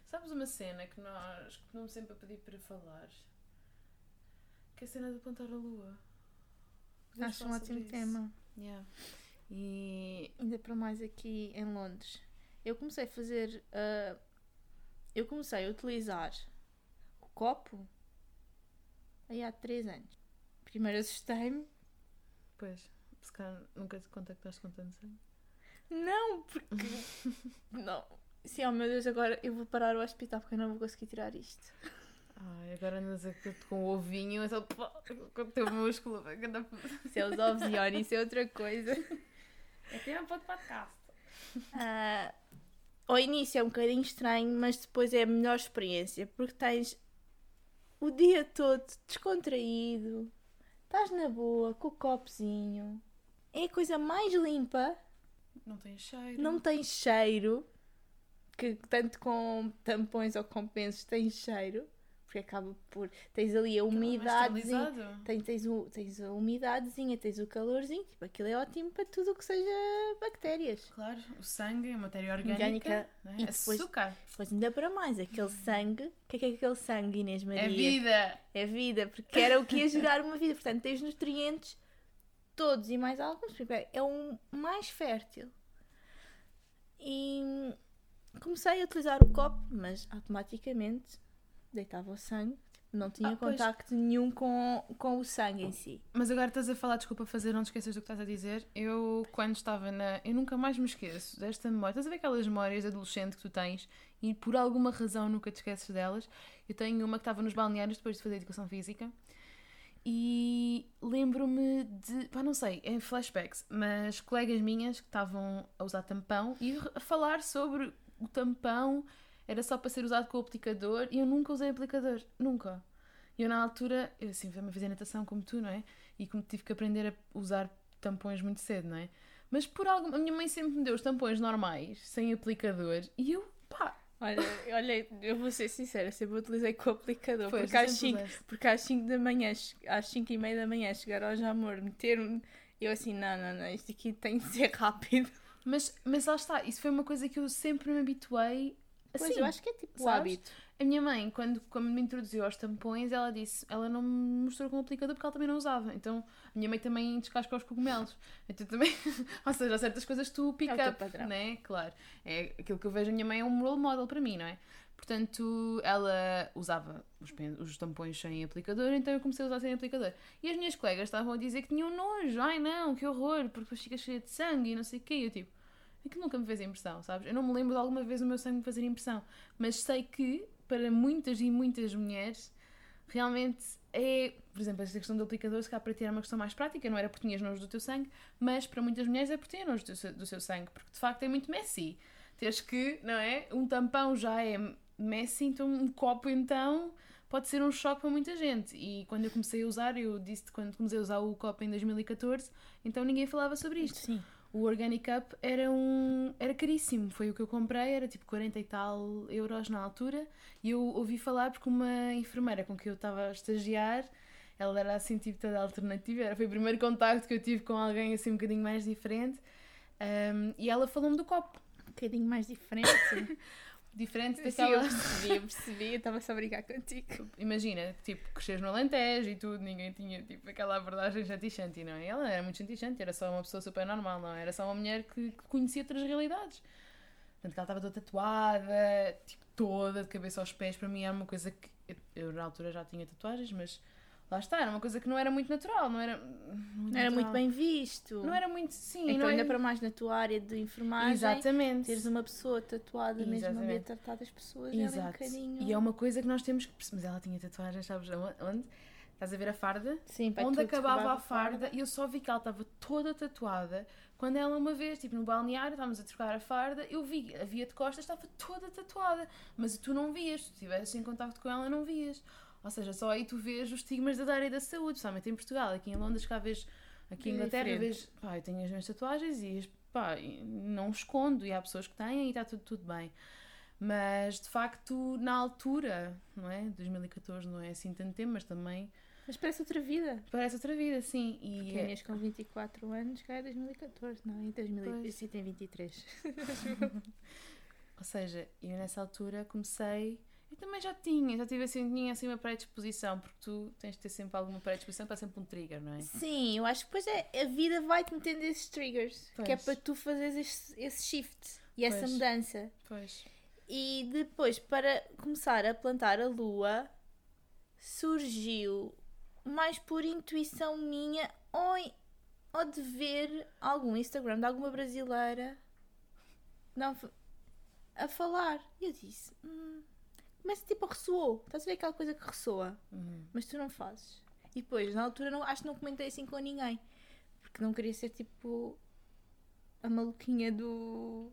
Sabes uma cena que nós costumamos sempre a pedir para falar? Que é a cena de plantar a lua. Podemos Acho um ótimo tema. Yeah. E Ainda para mais aqui em Londres. Eu comecei a fazer. ah, eu comecei a utilizar o copo aí há 3 anos. Primeiro assustei-me. pois, se calhar nunca te contactaste com tanto sangue. Não, porque. não. Sim, oh meu Deus, agora eu vou parar o hospital porque eu não vou conseguir tirar isto. Ai, agora andas com o ovinho, é só com o teu músculo. anda- Se é os ovos e olha, isso é outra coisa. É tema para o podcast. Ah, ao início é um bocadinho estranho, mas depois é a melhor experiência porque tens o dia todo descontraído, estás na boa, com o copozinho. É a coisa mais limpa, Não tem cheiro. não tens cheiro, que tanto com tampões ou com pensos tens cheiro, porque acaba por. tens ali a é umidadezinha. Tens, tens, o, tens a umidadezinha, tens o calorzinho, tipo, aquilo é ótimo para tudo o que seja bactérias. Claro, o sangue, a matéria orgânica, Orgânica né? e depois- açúcar. Depois ainda para mais, aquele sangue, o que é que é aquele sangue, Inês Maria? É vida! É vida, porque era o que ia gerar uma vida. Portanto, tens nutrientes todos e mais alguns. É o mais fértil. E comecei a utilizar o copo, mas automaticamente deitava o sangue. Não tinha Ah, pois. contacto nenhum com, com o sangue em si. Mas agora estás a falar, desculpa fazer, não te esqueças do que estás a dizer. Eu, quando estava na. Eu nunca mais me esqueço desta memória. Estás a ver aquelas memórias de adolescente que tu tens e por alguma razão nunca te esqueces delas? Eu tenho uma que estava nos balneários depois de fazer educação física e lembro-me de. pá, não sei, em flashbacks, mas colegas minhas que estavam a usar tampão e a falar sobre o tampão era só para ser usado com o aplicador e eu nunca usei aplicador, nunca. E eu na altura, eu assim, fui-me a fazer natação como tu, não é? E como tive que aprender a usar tampões muito cedo, não é? Mas por alguma. A minha mãe sempre me deu os tampões normais, sem aplicador, e eu, pá, Olha, olha, eu vou ser sincera, sempre utilizei com o aplicador. Pois, porque, às sempre 5, usaste. porque às 5 da manhã, às 5 e meia da manhã, chegar ao Jamor, meter um. Eu assim, não, não, não, isto aqui tem de ser rápido. Mas, mas lá está, isso foi uma coisa que eu sempre me habituei assim. Pois, eu acho que é tipo o sabes? hábito. A minha mãe, quando, quando me introduziu aos tampões, ela disse, ela não me mostrou com o aplicador porque ela também não usava. Então, a minha mãe também descasca os cogumelos. Então também, ou seja, há certas coisas tu pick É up, né? Claro. É aquilo que eu vejo a minha mãe é um role model para mim, não é? Portanto, ela usava os, os tampões sem aplicador, então eu comecei a usar sem aplicador. E as minhas colegas estavam a dizer que tinham nojo, ai não, que horror, porque depois fica cheia de sangue e não sei o quê. E eu tipo, aquilo nunca me fez impressão, sabes? Eu não me lembro de alguma vez o meu sangue me fazer impressão, mas sei que para muitas e muitas mulheres realmente é, por exemplo, esta questão do aplicador, se calhar para era uma questão mais prática, não era porque tinhas nojo do teu sangue, mas para muitas mulheres é porque tinhas nojo do seu, do seu sangue, porque de facto é muito messy. Teres que, não é? Um tampão já é messy, então um copo então pode ser um choque para muita gente. E quando eu comecei a usar, eu disse quando comecei a usar o copo em 2014, então ninguém falava sobre isto. Sim. O Organic Cup era um era caríssimo, foi o que eu comprei, era tipo 40 e tal euros na altura, e eu ouvi falar porque uma enfermeira com quem eu estava a estagiar, ela era assim tipo toda alternativa, era, foi o primeiro contacto que eu tive com alguém assim um bocadinho mais diferente, um, e ela falou-me do copo, Um bocadinho mais diferente. diferente Sim, eu daquela... percebi, eu percebi, eu estava só a brincar contigo. Imagina, tipo, cresceres no Alentejo e tudo, ninguém tinha, tipo, aquela abordagem chanti-chanti, não é? Ela era muito chanti-chanti, era só uma pessoa super normal, não é? Era só uma mulher que, que conhecia outras realidades. Portanto, que ela estava toda tatuada, tipo, toda, de cabeça aos pés, para mim era uma coisa que... Eu, eu, na altura já tinha tatuagens, mas lá está, era uma coisa que não era muito natural, não era... Muito Não era muito bem visto. Não era muito, sim, Então, não ainda era... para mais na tua área de enfermagem, Exatamente. teres uma pessoa tatuada mesmo ali a Exatamente. tratar das pessoas era um Exato. bocadinho... E é uma coisa que nós temos que perceber. Mas ela tinha tatuagens, sabes onde? Estás a ver a farda? Sim, para onde acabava a farda e eu só vi que ela estava toda tatuada quando ela uma vez, tipo no balneário, estávamos a trocar a farda, eu vi, a via de costas estava toda tatuada, mas tu não vias, se estivesse em contacto com ela não vias. Ou seja, só aí tu vês os estigmas da área da saúde, principalmente em Portugal, aqui em Londres, cá vês, aqui em É Inglaterra, vês, pá, eu tenho as minhas tatuagens e pá, não escondo, e há pessoas que têm e está tudo, tudo bem. Mas de facto, na altura, não é? 2014 não é assim tanto tempo, mas também Mas parece outra vida. parece outra vida, sim. E Porque Inês com 24 anos cá é 2014, não? Em 2000 Pois. Sim, tem 23. Ou seja, eu nessa altura comecei. Eu também já tinha, já tive assim, tinha assim uma predisposição, porque tu tens de ter sempre alguma predisposição para sempre um trigger, não é? Sim, eu acho que depois é, a vida vai-te metendo esses triggers. Que é Pois. para tu fazeres esse, esse shift e essa Pois. mudança. Pois. E depois, para começar a plantar a lua, surgiu mais por intuição minha ou, em- ou de ver algum Instagram de alguma brasileira não, a falar. E eu disse: hum, começa tipo a ressoou. Estás a ver aquela coisa que ressoa, Uhum. mas tu não fazes. E depois, na altura, não, acho que não comentei assim com ninguém porque não queria ser tipo a maluquinha do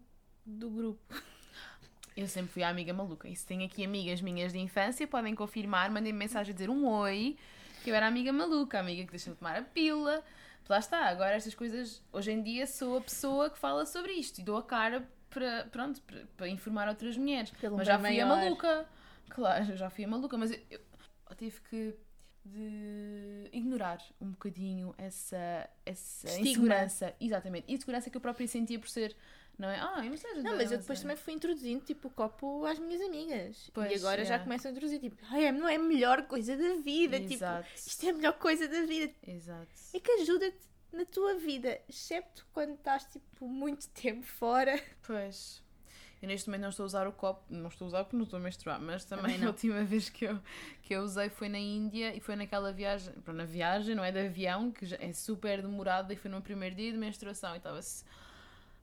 Eu sempre fui a amiga maluca. E se tem aqui amigas minhas de infância, podem confirmar, mandem -me mensagem a dizer um oi, que eu era a amiga maluca, a amiga que deixa de tomar a pílula. Lá está, agora estas coisas, hoje em dia sou a pessoa que fala sobre isto e dou a cara para, pronto, para, para informar outras mulheres. Pelo mas já fui a maior. maluca. Claro, eu já fui a maluca, mas eu, eu- eu tive que de ignorar um bocadinho essa, essa Estigma. insegurança. Exatamente. Insegurança que eu própria sentia por ser, não é? Ah, eu não sei. Não, mas eu depois também fui introduzindo tipo o copo às minhas amigas. Pois, e agora já yeah. começo a introduzir tipo, ai, é- não é a melhor coisa da vida. Tipo, Exato. isto é a melhor coisa da vida. Exato. É que ajuda-te na tua vida, excepto quando estás tipo muito tempo fora. Pois. Eu neste momento não estou a usar o copo, não estou a usar porque não estou a menstruar, mas também, Também não. a última vez que eu, que eu usei foi na Índia e foi naquela viagem, pronto, na viagem, não é de avião, que é super demorada e foi no primeiro dia de menstruação e estava-se.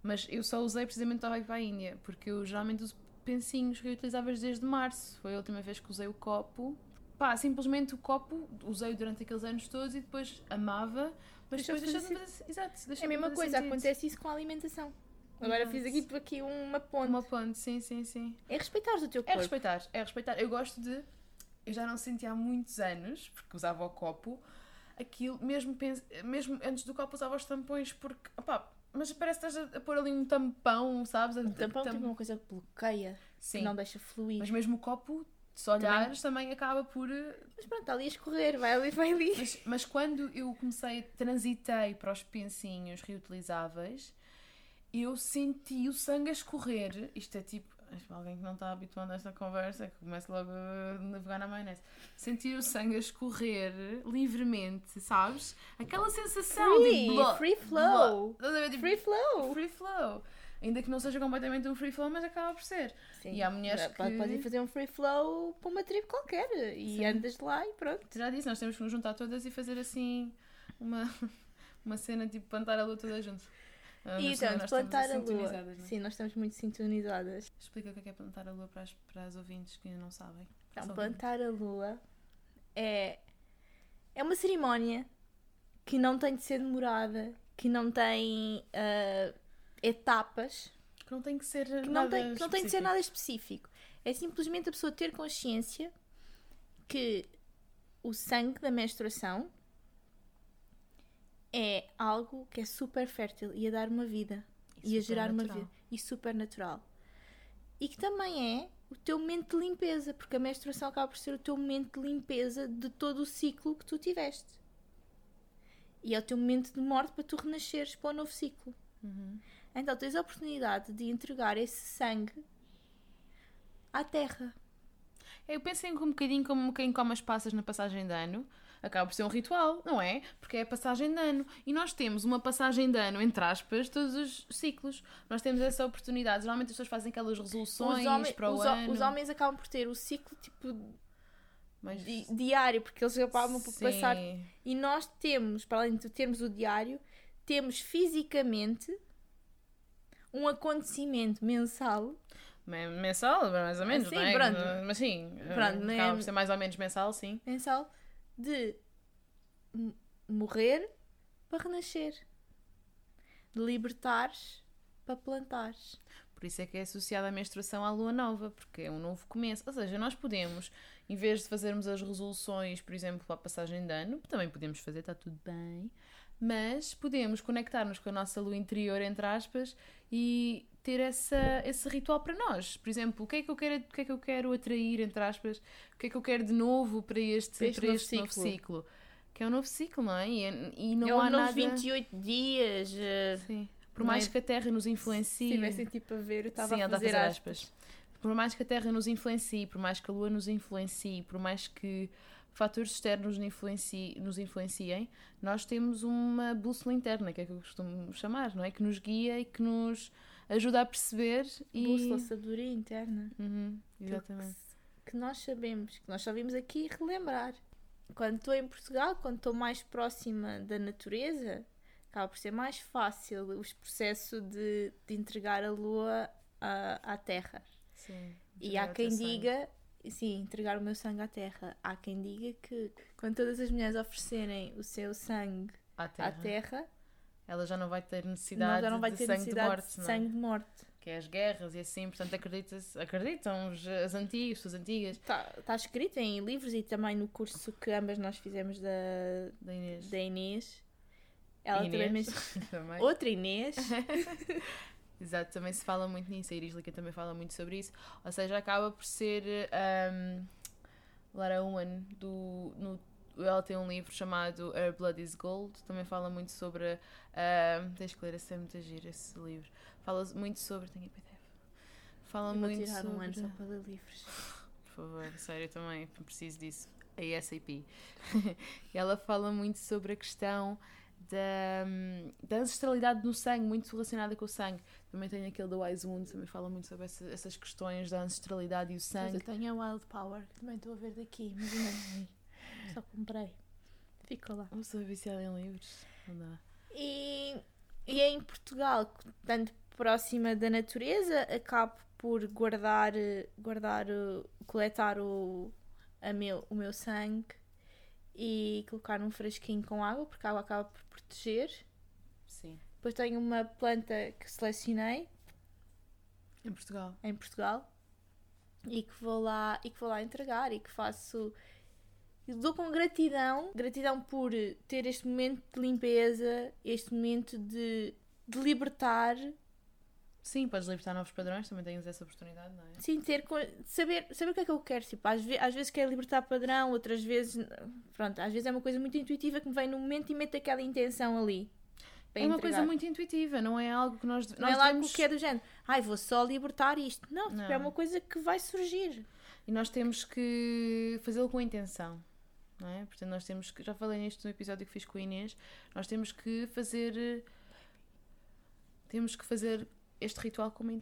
Mas eu só usei precisamente estava a ir para a Índia, porque eu geralmente uso pensinhos reutilizáveis desde março. Foi a última vez que usei o copo. Pá, simplesmente o copo, usei durante aqueles anos todos e depois amava, mas Deixou depois de deixou de fazer. Exato, deixou É a mesma coisa, sentido. acontece isso com a alimentação. Agora fiz aqui por aqui uma ponte. Uma ponte, sim, sim, sim. É respeitares o teu É corpo. respeitar, é respeitar. Eu gosto de. Eu já não senti há muitos anos, porque usava o copo, aquilo, mesmo, mesmo antes do copo usava os tampões, porque. Opá, mas parece que estás a- pôr ali um tampão, sabes? Um tampão tipo uma coisa que bloqueia, Sim. que não deixa fluir. Mas mesmo o copo, se olhares, também, acaba por. eh, Mas pronto, está ali a escorrer, vai ali, vai ali. Mas, mas quando eu comecei, transitei para os pensinhos reutilizáveis, eu senti o sangue a escorrer. Isto é tipo. Alguém que não está habituado a esta conversa, que começa logo a navegar na maionese. Sentir o sangue a escorrer livremente, sabes? Aquela sensação Free, de. free flow. Ver? Tipo, Free flow. free flow. Ainda que não seja completamente um free flow, mas acaba por ser. Sim. E há mulheres Já que- Podes ir fazer um free flow para uma tribo qualquer e Sim. andas de lá e pronto. Já disse, nós temos que nos juntar todas e fazer assim uma, uma cena tipo plantar a lua toda junto. Ah, e então, plantar a lua. sintonizadas, não é? Sim, nós estamos muito sintonizadas. Explica o que é que é plantar a lua para as, para as ouvintes que ainda não sabem. Então, Só plantar a lua é, é uma cerimónia que não tem de ser demorada, que não tem ah, etapas, Que não tem que ser que não tem, que não tem de ser nada específico. É simplesmente a pessoa ter consciência que o sangue da menstruação é algo que é super fértil e a dar uma vida E e a gerar uma natural. vida e super natural. E que também é o teu momento de limpeza, porque a menstruação acaba por ser o teu momento de limpeza de todo o ciclo que tu tiveste. E é o teu momento de morte para tu renasceres para o novo ciclo. Uhum. Então tens a oportunidade de entregar esse sangue à terra. Eu penso em um bocadinho como quem come as passas na passagem de ano. Acaba por ser um ritual, não é? Porque é a passagem de ano. E nós temos uma passagem de ano, entre aspas, todos os ciclos. Nós temos essa oportunidade. Geralmente as pessoas fazem aquelas resoluções Os, homens, para o os, ano. os homens acabam por ter o ciclo tipo mas... di- diário, porque eles acabam por Sim. passar. E nós temos, para além de termos o diário, temos fisicamente um acontecimento mensal Me- Mensal, mais ou menos, Sim, não é? pronto. Mas sim, Pronto, acaba por ser mais ou menos mensal, sim. mensal de morrer para renascer, de libertares para plantares. Por isso é que é associada a menstruação à lua nova, porque é um novo começo. Ou seja, nós podemos, em vez de fazermos as resoluções, por exemplo, para a passagem de ano, também podemos fazer, está tudo bem, mas podemos conectar-nos com a nossa lua interior, entre aspas, e ter essa, esse ritual para nós. Por exemplo, o que é que eu quero, o que é que eu quero atrair, entre aspas, o que é que eu quero de novo para este, Para este para novo este novo ciclo. ciclo. Que é um novo ciclo, não é? E, é- e não é há um novo nada... 28 dias. eh, Sim. Por mais é- que a Terra nos Se influencie... estivessem tipo a ver, eu estava Sim, a ela fazer, está aspas. Por mais que a Terra nos influencie, por mais que a Lua nos influencie, por mais que fatores externos nos influenciem, nos influenciem, nós temos uma bússola interna, que é que eu costumo chamar, não é? Que nos guia e que nos ajuda a perceber e... Bússola, sabedoria interna. Uhum, exatamente. Que, que nós sabemos, que nós só vimos aqui relembrar. Quando estou em Portugal, quando estou mais próxima da natureza, acaba por ser mais fácil os processos de, de entregar a lua à, à terra. Sim, E há o quem diga, sim, entregar o meu sangue à terra. Há quem diga que quando todas as mulheres oferecerem o seu sangue à terra. à terra, Ela já não vai ter não, necessidade já não vai de ter sangue necessidade de morte, de não é? sangue de morte. Que é as guerras e assim, portanto acredita acreditam os, as antigas, as antigas. Está tá escrito em livros e também no curso que ambas nós fizemos da, Da Inês. da Inês. Ela também Inês, menciona. também. Outra Inês. Exato, também se fala muito nisso, a Iris Lica também fala muito sobre isso. Ou seja, acaba por ser um, Lara Owen do no, ela tem um livro chamado Her Blood is Gold, também fala muito sobre um, tens que ler esse é muito giro esse livro. Fala muito sobre. Tenho a PDF. Fala Eu vou muito tirar sobre. um ano só para ler livros. Por favor, sério, eu também preciso disso. ASAP. E ela fala muito sobre a questão da, da ancestralidade no sangue, muito relacionada com o sangue. Também tem aquele do Wise Wound, também fala muito sobre essa- essas questões da ancestralidade e o Mas sangue. eu tenho a Wild Power, que também estou a ver daqui, mas li. Só comprei. Ficou lá. Eu sou viciada em livros. Não dá. E, e em Portugal, tanto próxima da natureza, acabo por guardar, guardar coletar o, a meu, o meu sangue e colocar num frasquinho com água, porque a água acaba por proteger. Sim. Depois tenho uma planta que selecionei Em Portugal. em Portugal e que vou lá e que vou lá entregar e que faço dou com gratidão gratidão por ter este momento de limpeza este momento de, de libertar Sim, podes libertar novos padrões, também tens essa oportunidade, não é? sim ter saber saber o que é que eu quero tipo, às, ve às vezes quero libertar padrão outras vezes pronto às vezes é uma coisa muito intuitiva que me vem no momento e meto aquela intenção ali É uma entregar. coisa muito intuitiva, não é algo que nós. não nós é lá devemos- que é do género ai vou só libertar isto não, tipo, é Não. uma coisa que vai surgir E nós temos que fazê-lo com intenção. Não é? Portanto, nós temos que. Já falei nisto no episódio que fiz com a Inês. Nós temos que fazer. Temos que fazer este ritual com uma,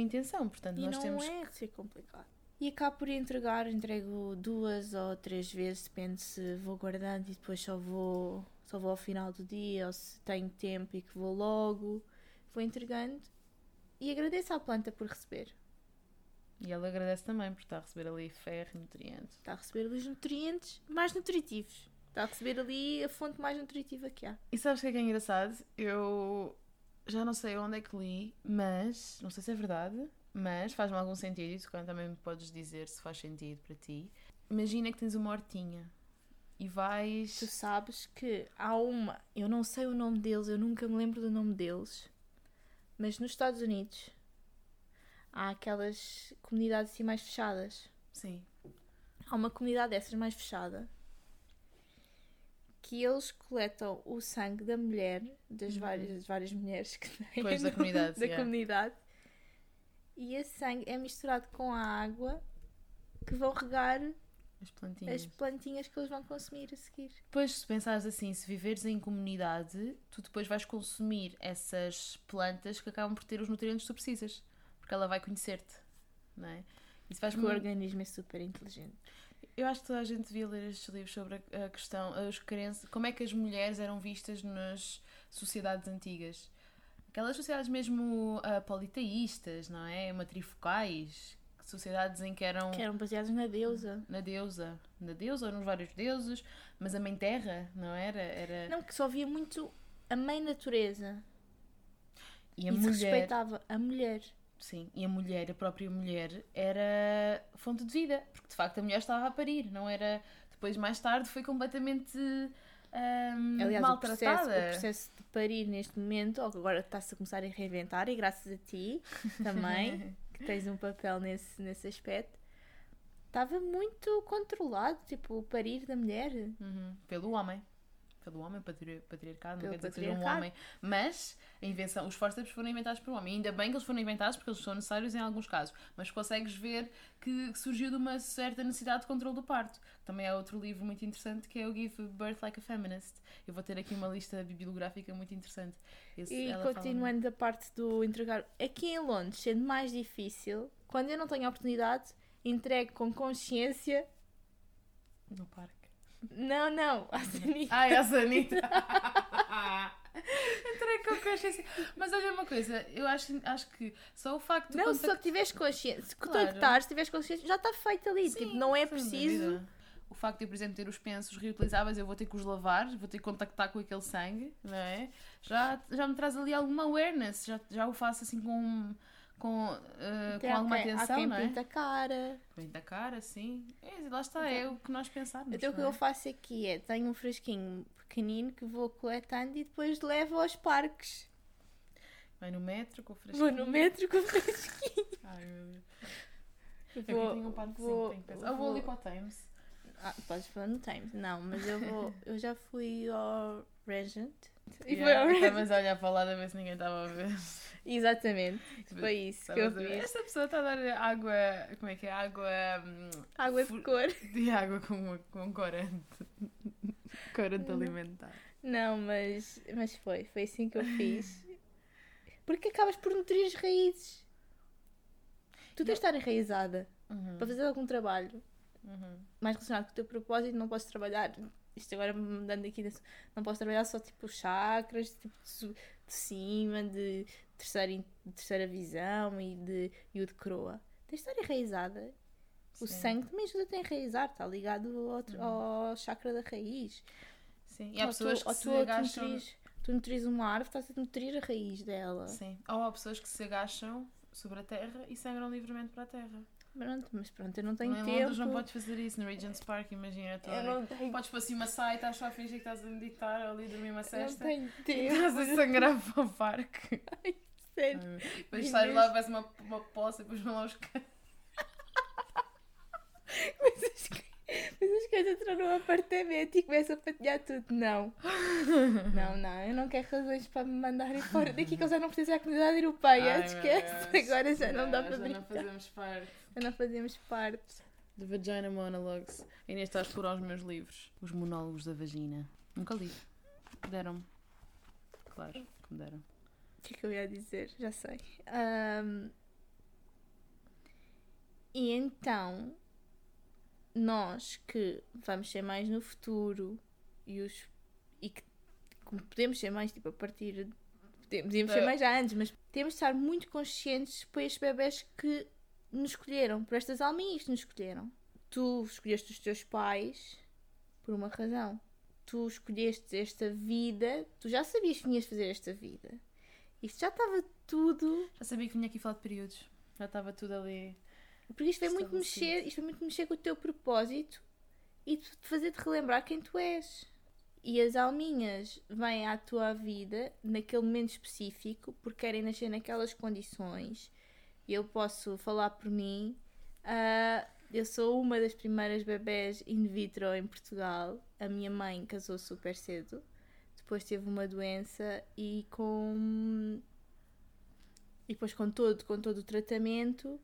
intenção. Portanto, E nós não temos. é de ser complicado. E acabo por entregar, entrego duas ou três vezes, depende se vou guardando e depois só vou, só vou ao final do dia ou se tenho tempo e que vou logo. Vou entregando e agradeço à planta por receber. E ela agradece também por estar a receber ali ferro e nutrientes. Está a receber ali os nutrientes mais nutritivos. Está a receber ali a fonte mais nutritiva que há. E sabes o que é que é engraçado? Eu já não sei onde é que li, mas. Não sei se é verdade, mas faz-me algum sentido. E tu também me podes dizer se faz sentido para ti. Imagina que tens uma hortinha e vais. Tu sabes que há uma, eu não sei o nome deles, eu nunca me lembro do nome deles, mas nos Estados Unidos há aquelas comunidades assim mais fechadas. Sim. Há uma comunidade dessas mais fechada que eles coletam o sangue da mulher, das várias, das várias mulheres que têm Pois, da comunidade, da yeah. comunidade. E esse sangue é misturado com a água que vão regar As plantinhas. as plantinhas que eles vão consumir a seguir. Depois, se pensares assim, se viveres em comunidade, tu depois vais consumir essas plantas que acabam por ter os nutrientes que tu precisas. Porque ela vai conhecer-te, não é? Isso faz Porque o organismo é super inteligente. Eu acho que toda a gente devia ler estes livros sobre a, questão, as crenças, como é que as mulheres eram vistas nas sociedades antigas. Aquelas sociedades mesmo ah, politeístas, não é? Matrifocais, sociedades em que eram Que eram baseados na deusa. na deusa, na deusa ou nos vários deuses, mas a mãe terra, não era? Era Não, que só via muito a mãe natureza. e a e se mulher, respeitava a mulher. Sim, e a mulher, a própria mulher era fonte de vida, porque de facto a mulher estava a parir, não era depois mais tarde foi completamente ahm, Aliás, o maltratada. processo, o processo de parir neste momento, agora está-se a começar a reinventar, e graças a ti também, que tens um papel nesse, nesse aspecto, estava muito controlado, tipo, o parir da mulher. Uhum, Pelo homem. Pelo homem, patri- patriarcado, não quer dizer que seja um homem. Mas a invenção, os forceps foram inventados por um homem. Ainda bem que eles foram inventados porque eles são necessários em alguns casos. Mas consegues ver que surgiu de uma certa necessidade de controle do parto. Também há outro livro muito interessante que é o Give Birth Like a Feminist. Eu vou ter aqui uma lista bibliográfica muito interessante. Esse- E fala- continuando da parte do entregar, aqui em Londres, sendo mais difícil, quando eu não tenho a oportunidade, entrego com consciência. No parque. Não, não, à sanita. Ai, a Sanita! Entrei com consciência. Mas olha uma coisa, eu acho, acho que só o facto de Não, só que tiveres consciência. Se Claro. contactares, tiveres consciência, já está feito ali. Sim, tipo, não é preciso. O facto de eu, por exemplo, ter os pensos reutilizáveis, eu vou ter que os lavar, vou ter que contactar com aquele sangue, não é? Já, já me traz ali alguma awareness, já, já o faço assim com, com, uh, com alguma quem- atenção, há quem não é? pinta a cara. Pinta a cara, sim. É, lá está, é o que nós pensarmos. Então o que é? eu faço aqui é, tenho um frasquinho pequenino que vou coletando e depois levo aos parques. Vai no metro com o fresquinho. Vou no metro com o frasquinho. Ai, meu Deus. Eu Vou, aqui tinha um parquezinho, vou, tenho que pensar. Ah, vou ali para o Thames. Ah, podes falar no Times. Não, mas eu vou. Eu já fui ao Regent. E Yeah, foi ao Regent. Estavas a olhar para lá a ver se ninguém estava a ver. Exatamente. Foi isso que eu ver. fiz. Esta pessoa está a dar água. Como é que é? Água. hum, Água de cor. De água com, com corante. corante alimentar. Não, mas, mas foi. Foi assim que eu fiz. Porque acabas por nutrir as raízes. Tu tens de estar enraizada Uhum, para fazer algum trabalho uhum. mais relacionado com o teu propósito. Não posso trabalhar. Isto agora me dando aqui. Não posso trabalhar só tipo chakras, tipo de cima, de terceira, terceira visão e de, e o de. Tens de estar enraizada. O Sim. Uhum. sangue também ajuda-te a enraizar, está ligado ao, tr- ao chakra da raiz. Sim. E há Ou pessoas tu, que se tu, ou tu agacham. nutris, tu nutris uma árvore, estás a nutrir a raiz dela. Sim. Ou há pessoas que se agacham sobre a terra e sangram livremente para a terra. Pronto, mas pronto, eu não tenho em tempo. Londres não podes fazer isso, no Regent's Park, imagina. eu não tenho, Podes pôr assim uma saia e estás só a fingir que estás a meditar ali a dormir uma eu não cesta. tenho tempo. estás a sangrar para o parque. Sério. Depois sais lá, vais uma, uma poça e depois vão lá os cães. Mas as, coisas entram num apartamento e começam a patinhar tudo. Não. Não, não, eu não quero razões para me mandarem fora daqui que eu já não preciso da comunidade europeia. Ai, Esquece. Deus. Agora já não dá para já não brincar. fazemos parte. Já não fazemos parte. The Vagina Monologues. A Inês está a explorar os meus livros. Os monólogos da vagina. Nunca li. Deram-me. Claro, que me deram. O que é que eu ia dizer? Já sei. Ahm, E então, nós que vamos ser mais no futuro e, os, e que como podemos ser mais tipo a partir. Podemos podíamos ser É. mais já antes, mas temos de estar muito conscientes por estes bebés que nos escolheram, por estas alminhas que nos escolheram. Tu escolheste os teus pais por uma razão. Tu escolheste esta vida, tu já sabias que vinhas fazer esta vida. Isto já estava tudo. Já sabia que vinha aqui falar de períodos. Já estava tudo ali. Porque isto vai muito Estabelecido. mexer, isto vai muito mexer com o teu propósito e te fazer-te relembrar quem tu és. E as alminhas vêm à tua vida naquele momento específico porque querem nascer naquelas condições. Eu posso falar por mim. ah, eu sou uma das primeiras bebés in vitro em Portugal. A minha mãe casou super cedo. Depois teve uma doença e com e depois com todo, com todo o tratamento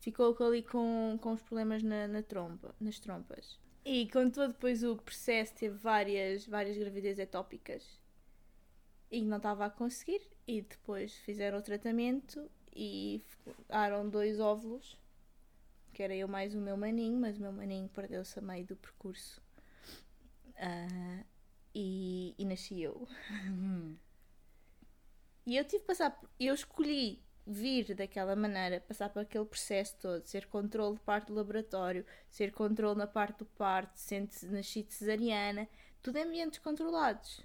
ficou ali com, com os problemas na, na trompa, nas trompas. E com todo depois o processo teve várias, várias gravidezes etópicas e não estava a conseguir e depois fizeram o tratamento e daram dois óvulos que era eu mais o meu maninho, mas o meu maninho perdeu-se a meio do percurso Ah, e, e nasci eu. E eu tive que passar, eu escolhi vir daquela maneira, passar por aquele processo todo, ser controle de parte do laboratório, ser controle na parte do parto, sente nasci de cesariana, tudo em ambientes controlados.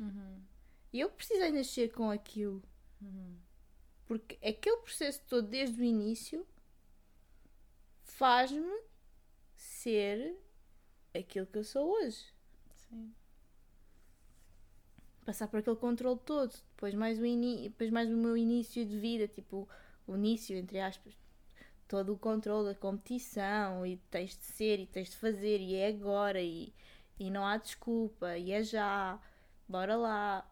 E eu precisei nascer com aquilo. Porque aquele processo todo desde o início faz-me ser aquilo que eu sou hoje. Sim. passar por aquele controle todo, depois mais o, depois mais o meu início de vida, tipo, o início, entre aspas, todo o controle da competição, e tens de ser, e tens de fazer, e é agora, e, e não há desculpa, e é já, bora lá.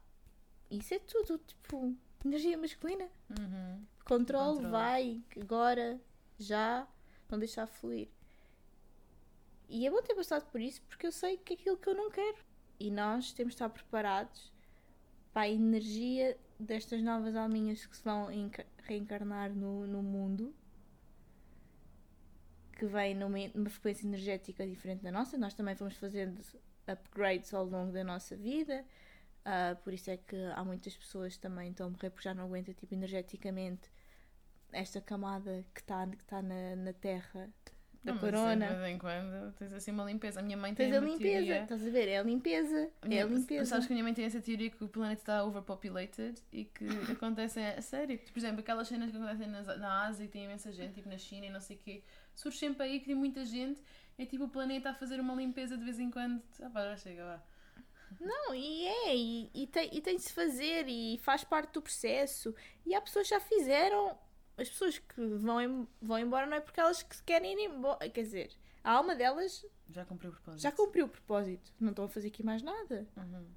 Isso é tudo, tipo, energia masculina. Uhum. Controle, Controle. vai, agora, já, não deixar fluir. E é bom ter passado por isso porque eu sei que é aquilo que eu não quero. E nós temos de estar preparados para a energia destas novas alminhas que se vão enca- reencarnar no, no mundo, que vêm numa, numa frequência energética diferente da nossa. Nós também fomos fazendo upgrades ao longo da nossa vida. Ah, por isso é que há muitas pessoas também estão a morrer porque já não aguenta tipo, energeticamente esta camada que está que tá na, na Terra da Não, mas corona. De vez em quando tens assim uma limpeza. A minha mãe Tens tem a uma limpeza, teoria. estás a ver? É a limpeza. A minha- É a limpeza. Sabes que a minha mãe tem essa teoria que o planeta está overpopulated e que acontece a sério. Por exemplo, aquelas cenas que acontecem na Ásia e tem imensa gente, tipo na China e não sei o quê, surge sempre aí que tem muita gente. É tipo o planeta a fazer uma limpeza de vez em quando. Ah, pá, já chega, vá. Não, e é, e, e tem, e tem de se fazer, e faz parte do processo. E há pessoas que já fizeram. As pessoas que vão, em- vão embora não é porque elas que querem ir embora. Quer dizer, a alma delas Já cumpriu o propósito. já cumpriu o propósito. Não estão a fazer aqui mais nada. Uhum.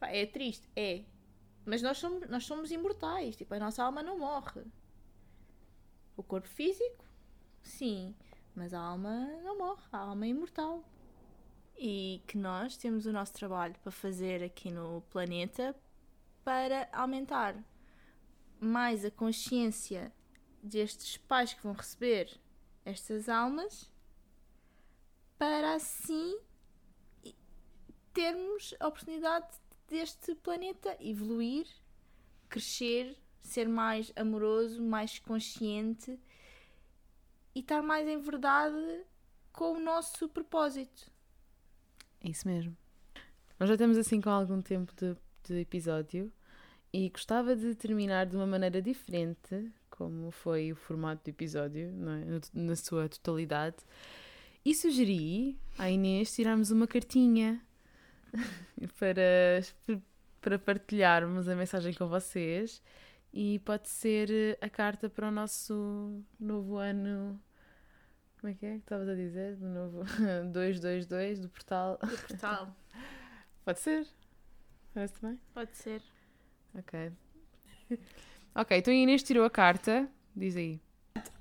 Pá, é triste, é. Mas nós somos, nós somos imortais. Tipo, a nossa alma não morre. O corpo físico, sim. Mas a alma não morre. A alma é imortal. E que nós temos o nosso trabalho para fazer aqui no planeta para aumentar mais a consciência destes pais que vão receber estas almas para assim termos a oportunidade deste planeta evoluir, crescer, ser mais amoroso, mais consciente e estar mais em verdade com o nosso propósito. É isso mesmo. Nós já estamos assim com algum tempo de, de episódio e gostava de terminar de uma maneira diferente, como foi o formato do episódio, é? Na sua totalidade. E sugeri à Inês tirarmos uma cartinha para, para partilharmos a mensagem com vocês. E pode ser eh, a carta para o nosso novo ano. Como é que é que estavas a dizer? Do novo 222 do portal. Do portal. Pode ser? Parece bem? Pode ser. Ok. Ok, então a Inês tirou a carta. Diz aí.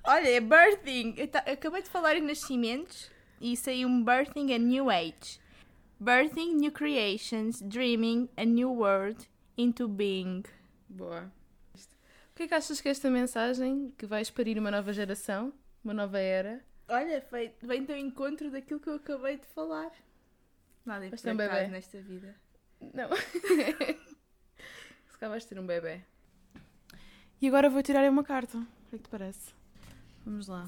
Olha, é birthing. Acabei de falar em nascimentos e saiu um birthing a new age. Birthing new creations, dreaming a new world into being. Boa. O que é que achas que esta mensagem que vais parir uma nova geração, uma nova era? Olha, foi- vem do encontro daquilo que eu acabei de falar. Nada um importante bebé. nesta vida. Não. Calhar vais ter um bebê. E agora vou tirar uma carta. O que é que te parece? Vamos lá.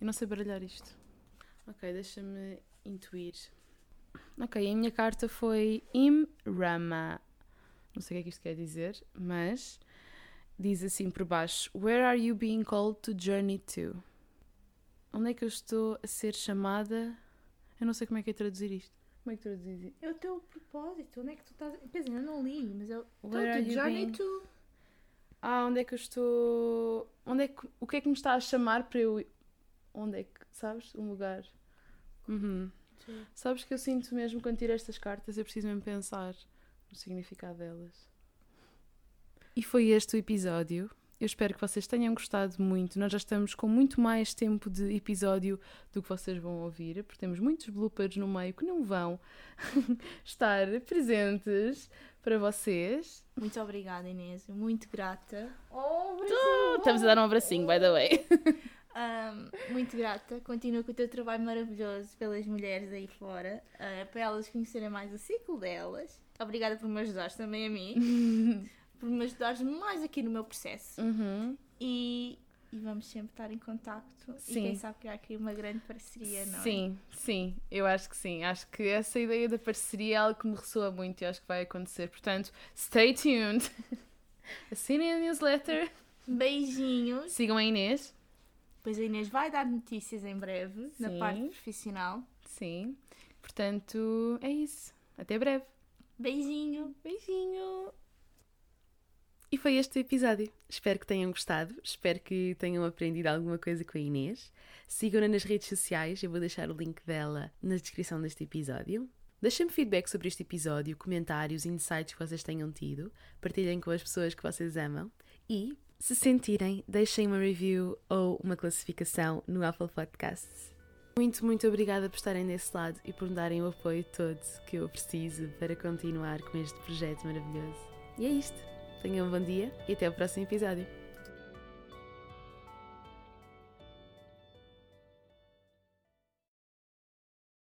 Eu não sei baralhar isto. Ok, deixa-me intuir. Ok, a minha carta foi Im Rama. Não sei o que é que isto quer dizer, mas diz assim por baixo: Where are you being called to journey to? Onde é que eu estou a ser chamada? Eu não sei como é que é traduzir isto. Como é que traduzis isto? É o teu propósito. Onde é que tu estás? Pois eu não li, mas é o Where are you journey to. Ah, onde é que eu estou? Onde é que... O que é que me está a chamar para eu. Onde é que. Sabes? Um lugar. Uhum. Sim. Sabes que eu sinto mesmo quando tiro estas cartas, eu preciso mesmo pensar no significado delas. E foi este o episódio. Eu espero que vocês tenham gostado muito. Nós já estamos com muito mais tempo de episódio do que vocês vão ouvir, porque temos muitos bloopers no meio que não vão estar presentes para vocês. Muito obrigada, Inês. Muito grata. Oh, Estamos a dar um abracinho, by the way. Ahm, muito grata. Continua com o teu trabalho maravilhoso pelas mulheres aí fora, ah, para elas conhecerem mais o ciclo delas. Obrigada por me ajudares também a mim, por me ajudares mais aqui no meu processo. Uhum. E, e vamos sempre estar em contacto e Sim. quem sabe criar aqui uma grande parceria, não é? Sim, sim, eu acho que sim. Acho que essa ideia da parceria é algo que me ressoa muito e acho que vai acontecer. Portanto, stay tuned. Assinem a newsletter. Beijinhos. Sigam a Inês. Pois a Inês vai dar notícias em breve na Sim. parte profissional. Sim. Portanto, é isso. Até breve. Beijinho. Beijinho. E foi este o episódio. Espero que tenham gostado. Espero que tenham aprendido alguma coisa com a Inês. Sigam-na nas redes sociais. Eu vou deixar o link dela na descrição deste episódio. Deixem-me feedback sobre este episódio, comentários, insights que vocês tenham tido. Partilhem com as pessoas que vocês amam. E, se sentirem, deixem uma review ou uma classificação no Apple Podcasts. Muito, muito obrigada por estarem desse lado e por me darem o apoio todo que eu preciso para continuar com este projeto maravilhoso. E é isto. Tenham um bom dia e até o próximo episódio.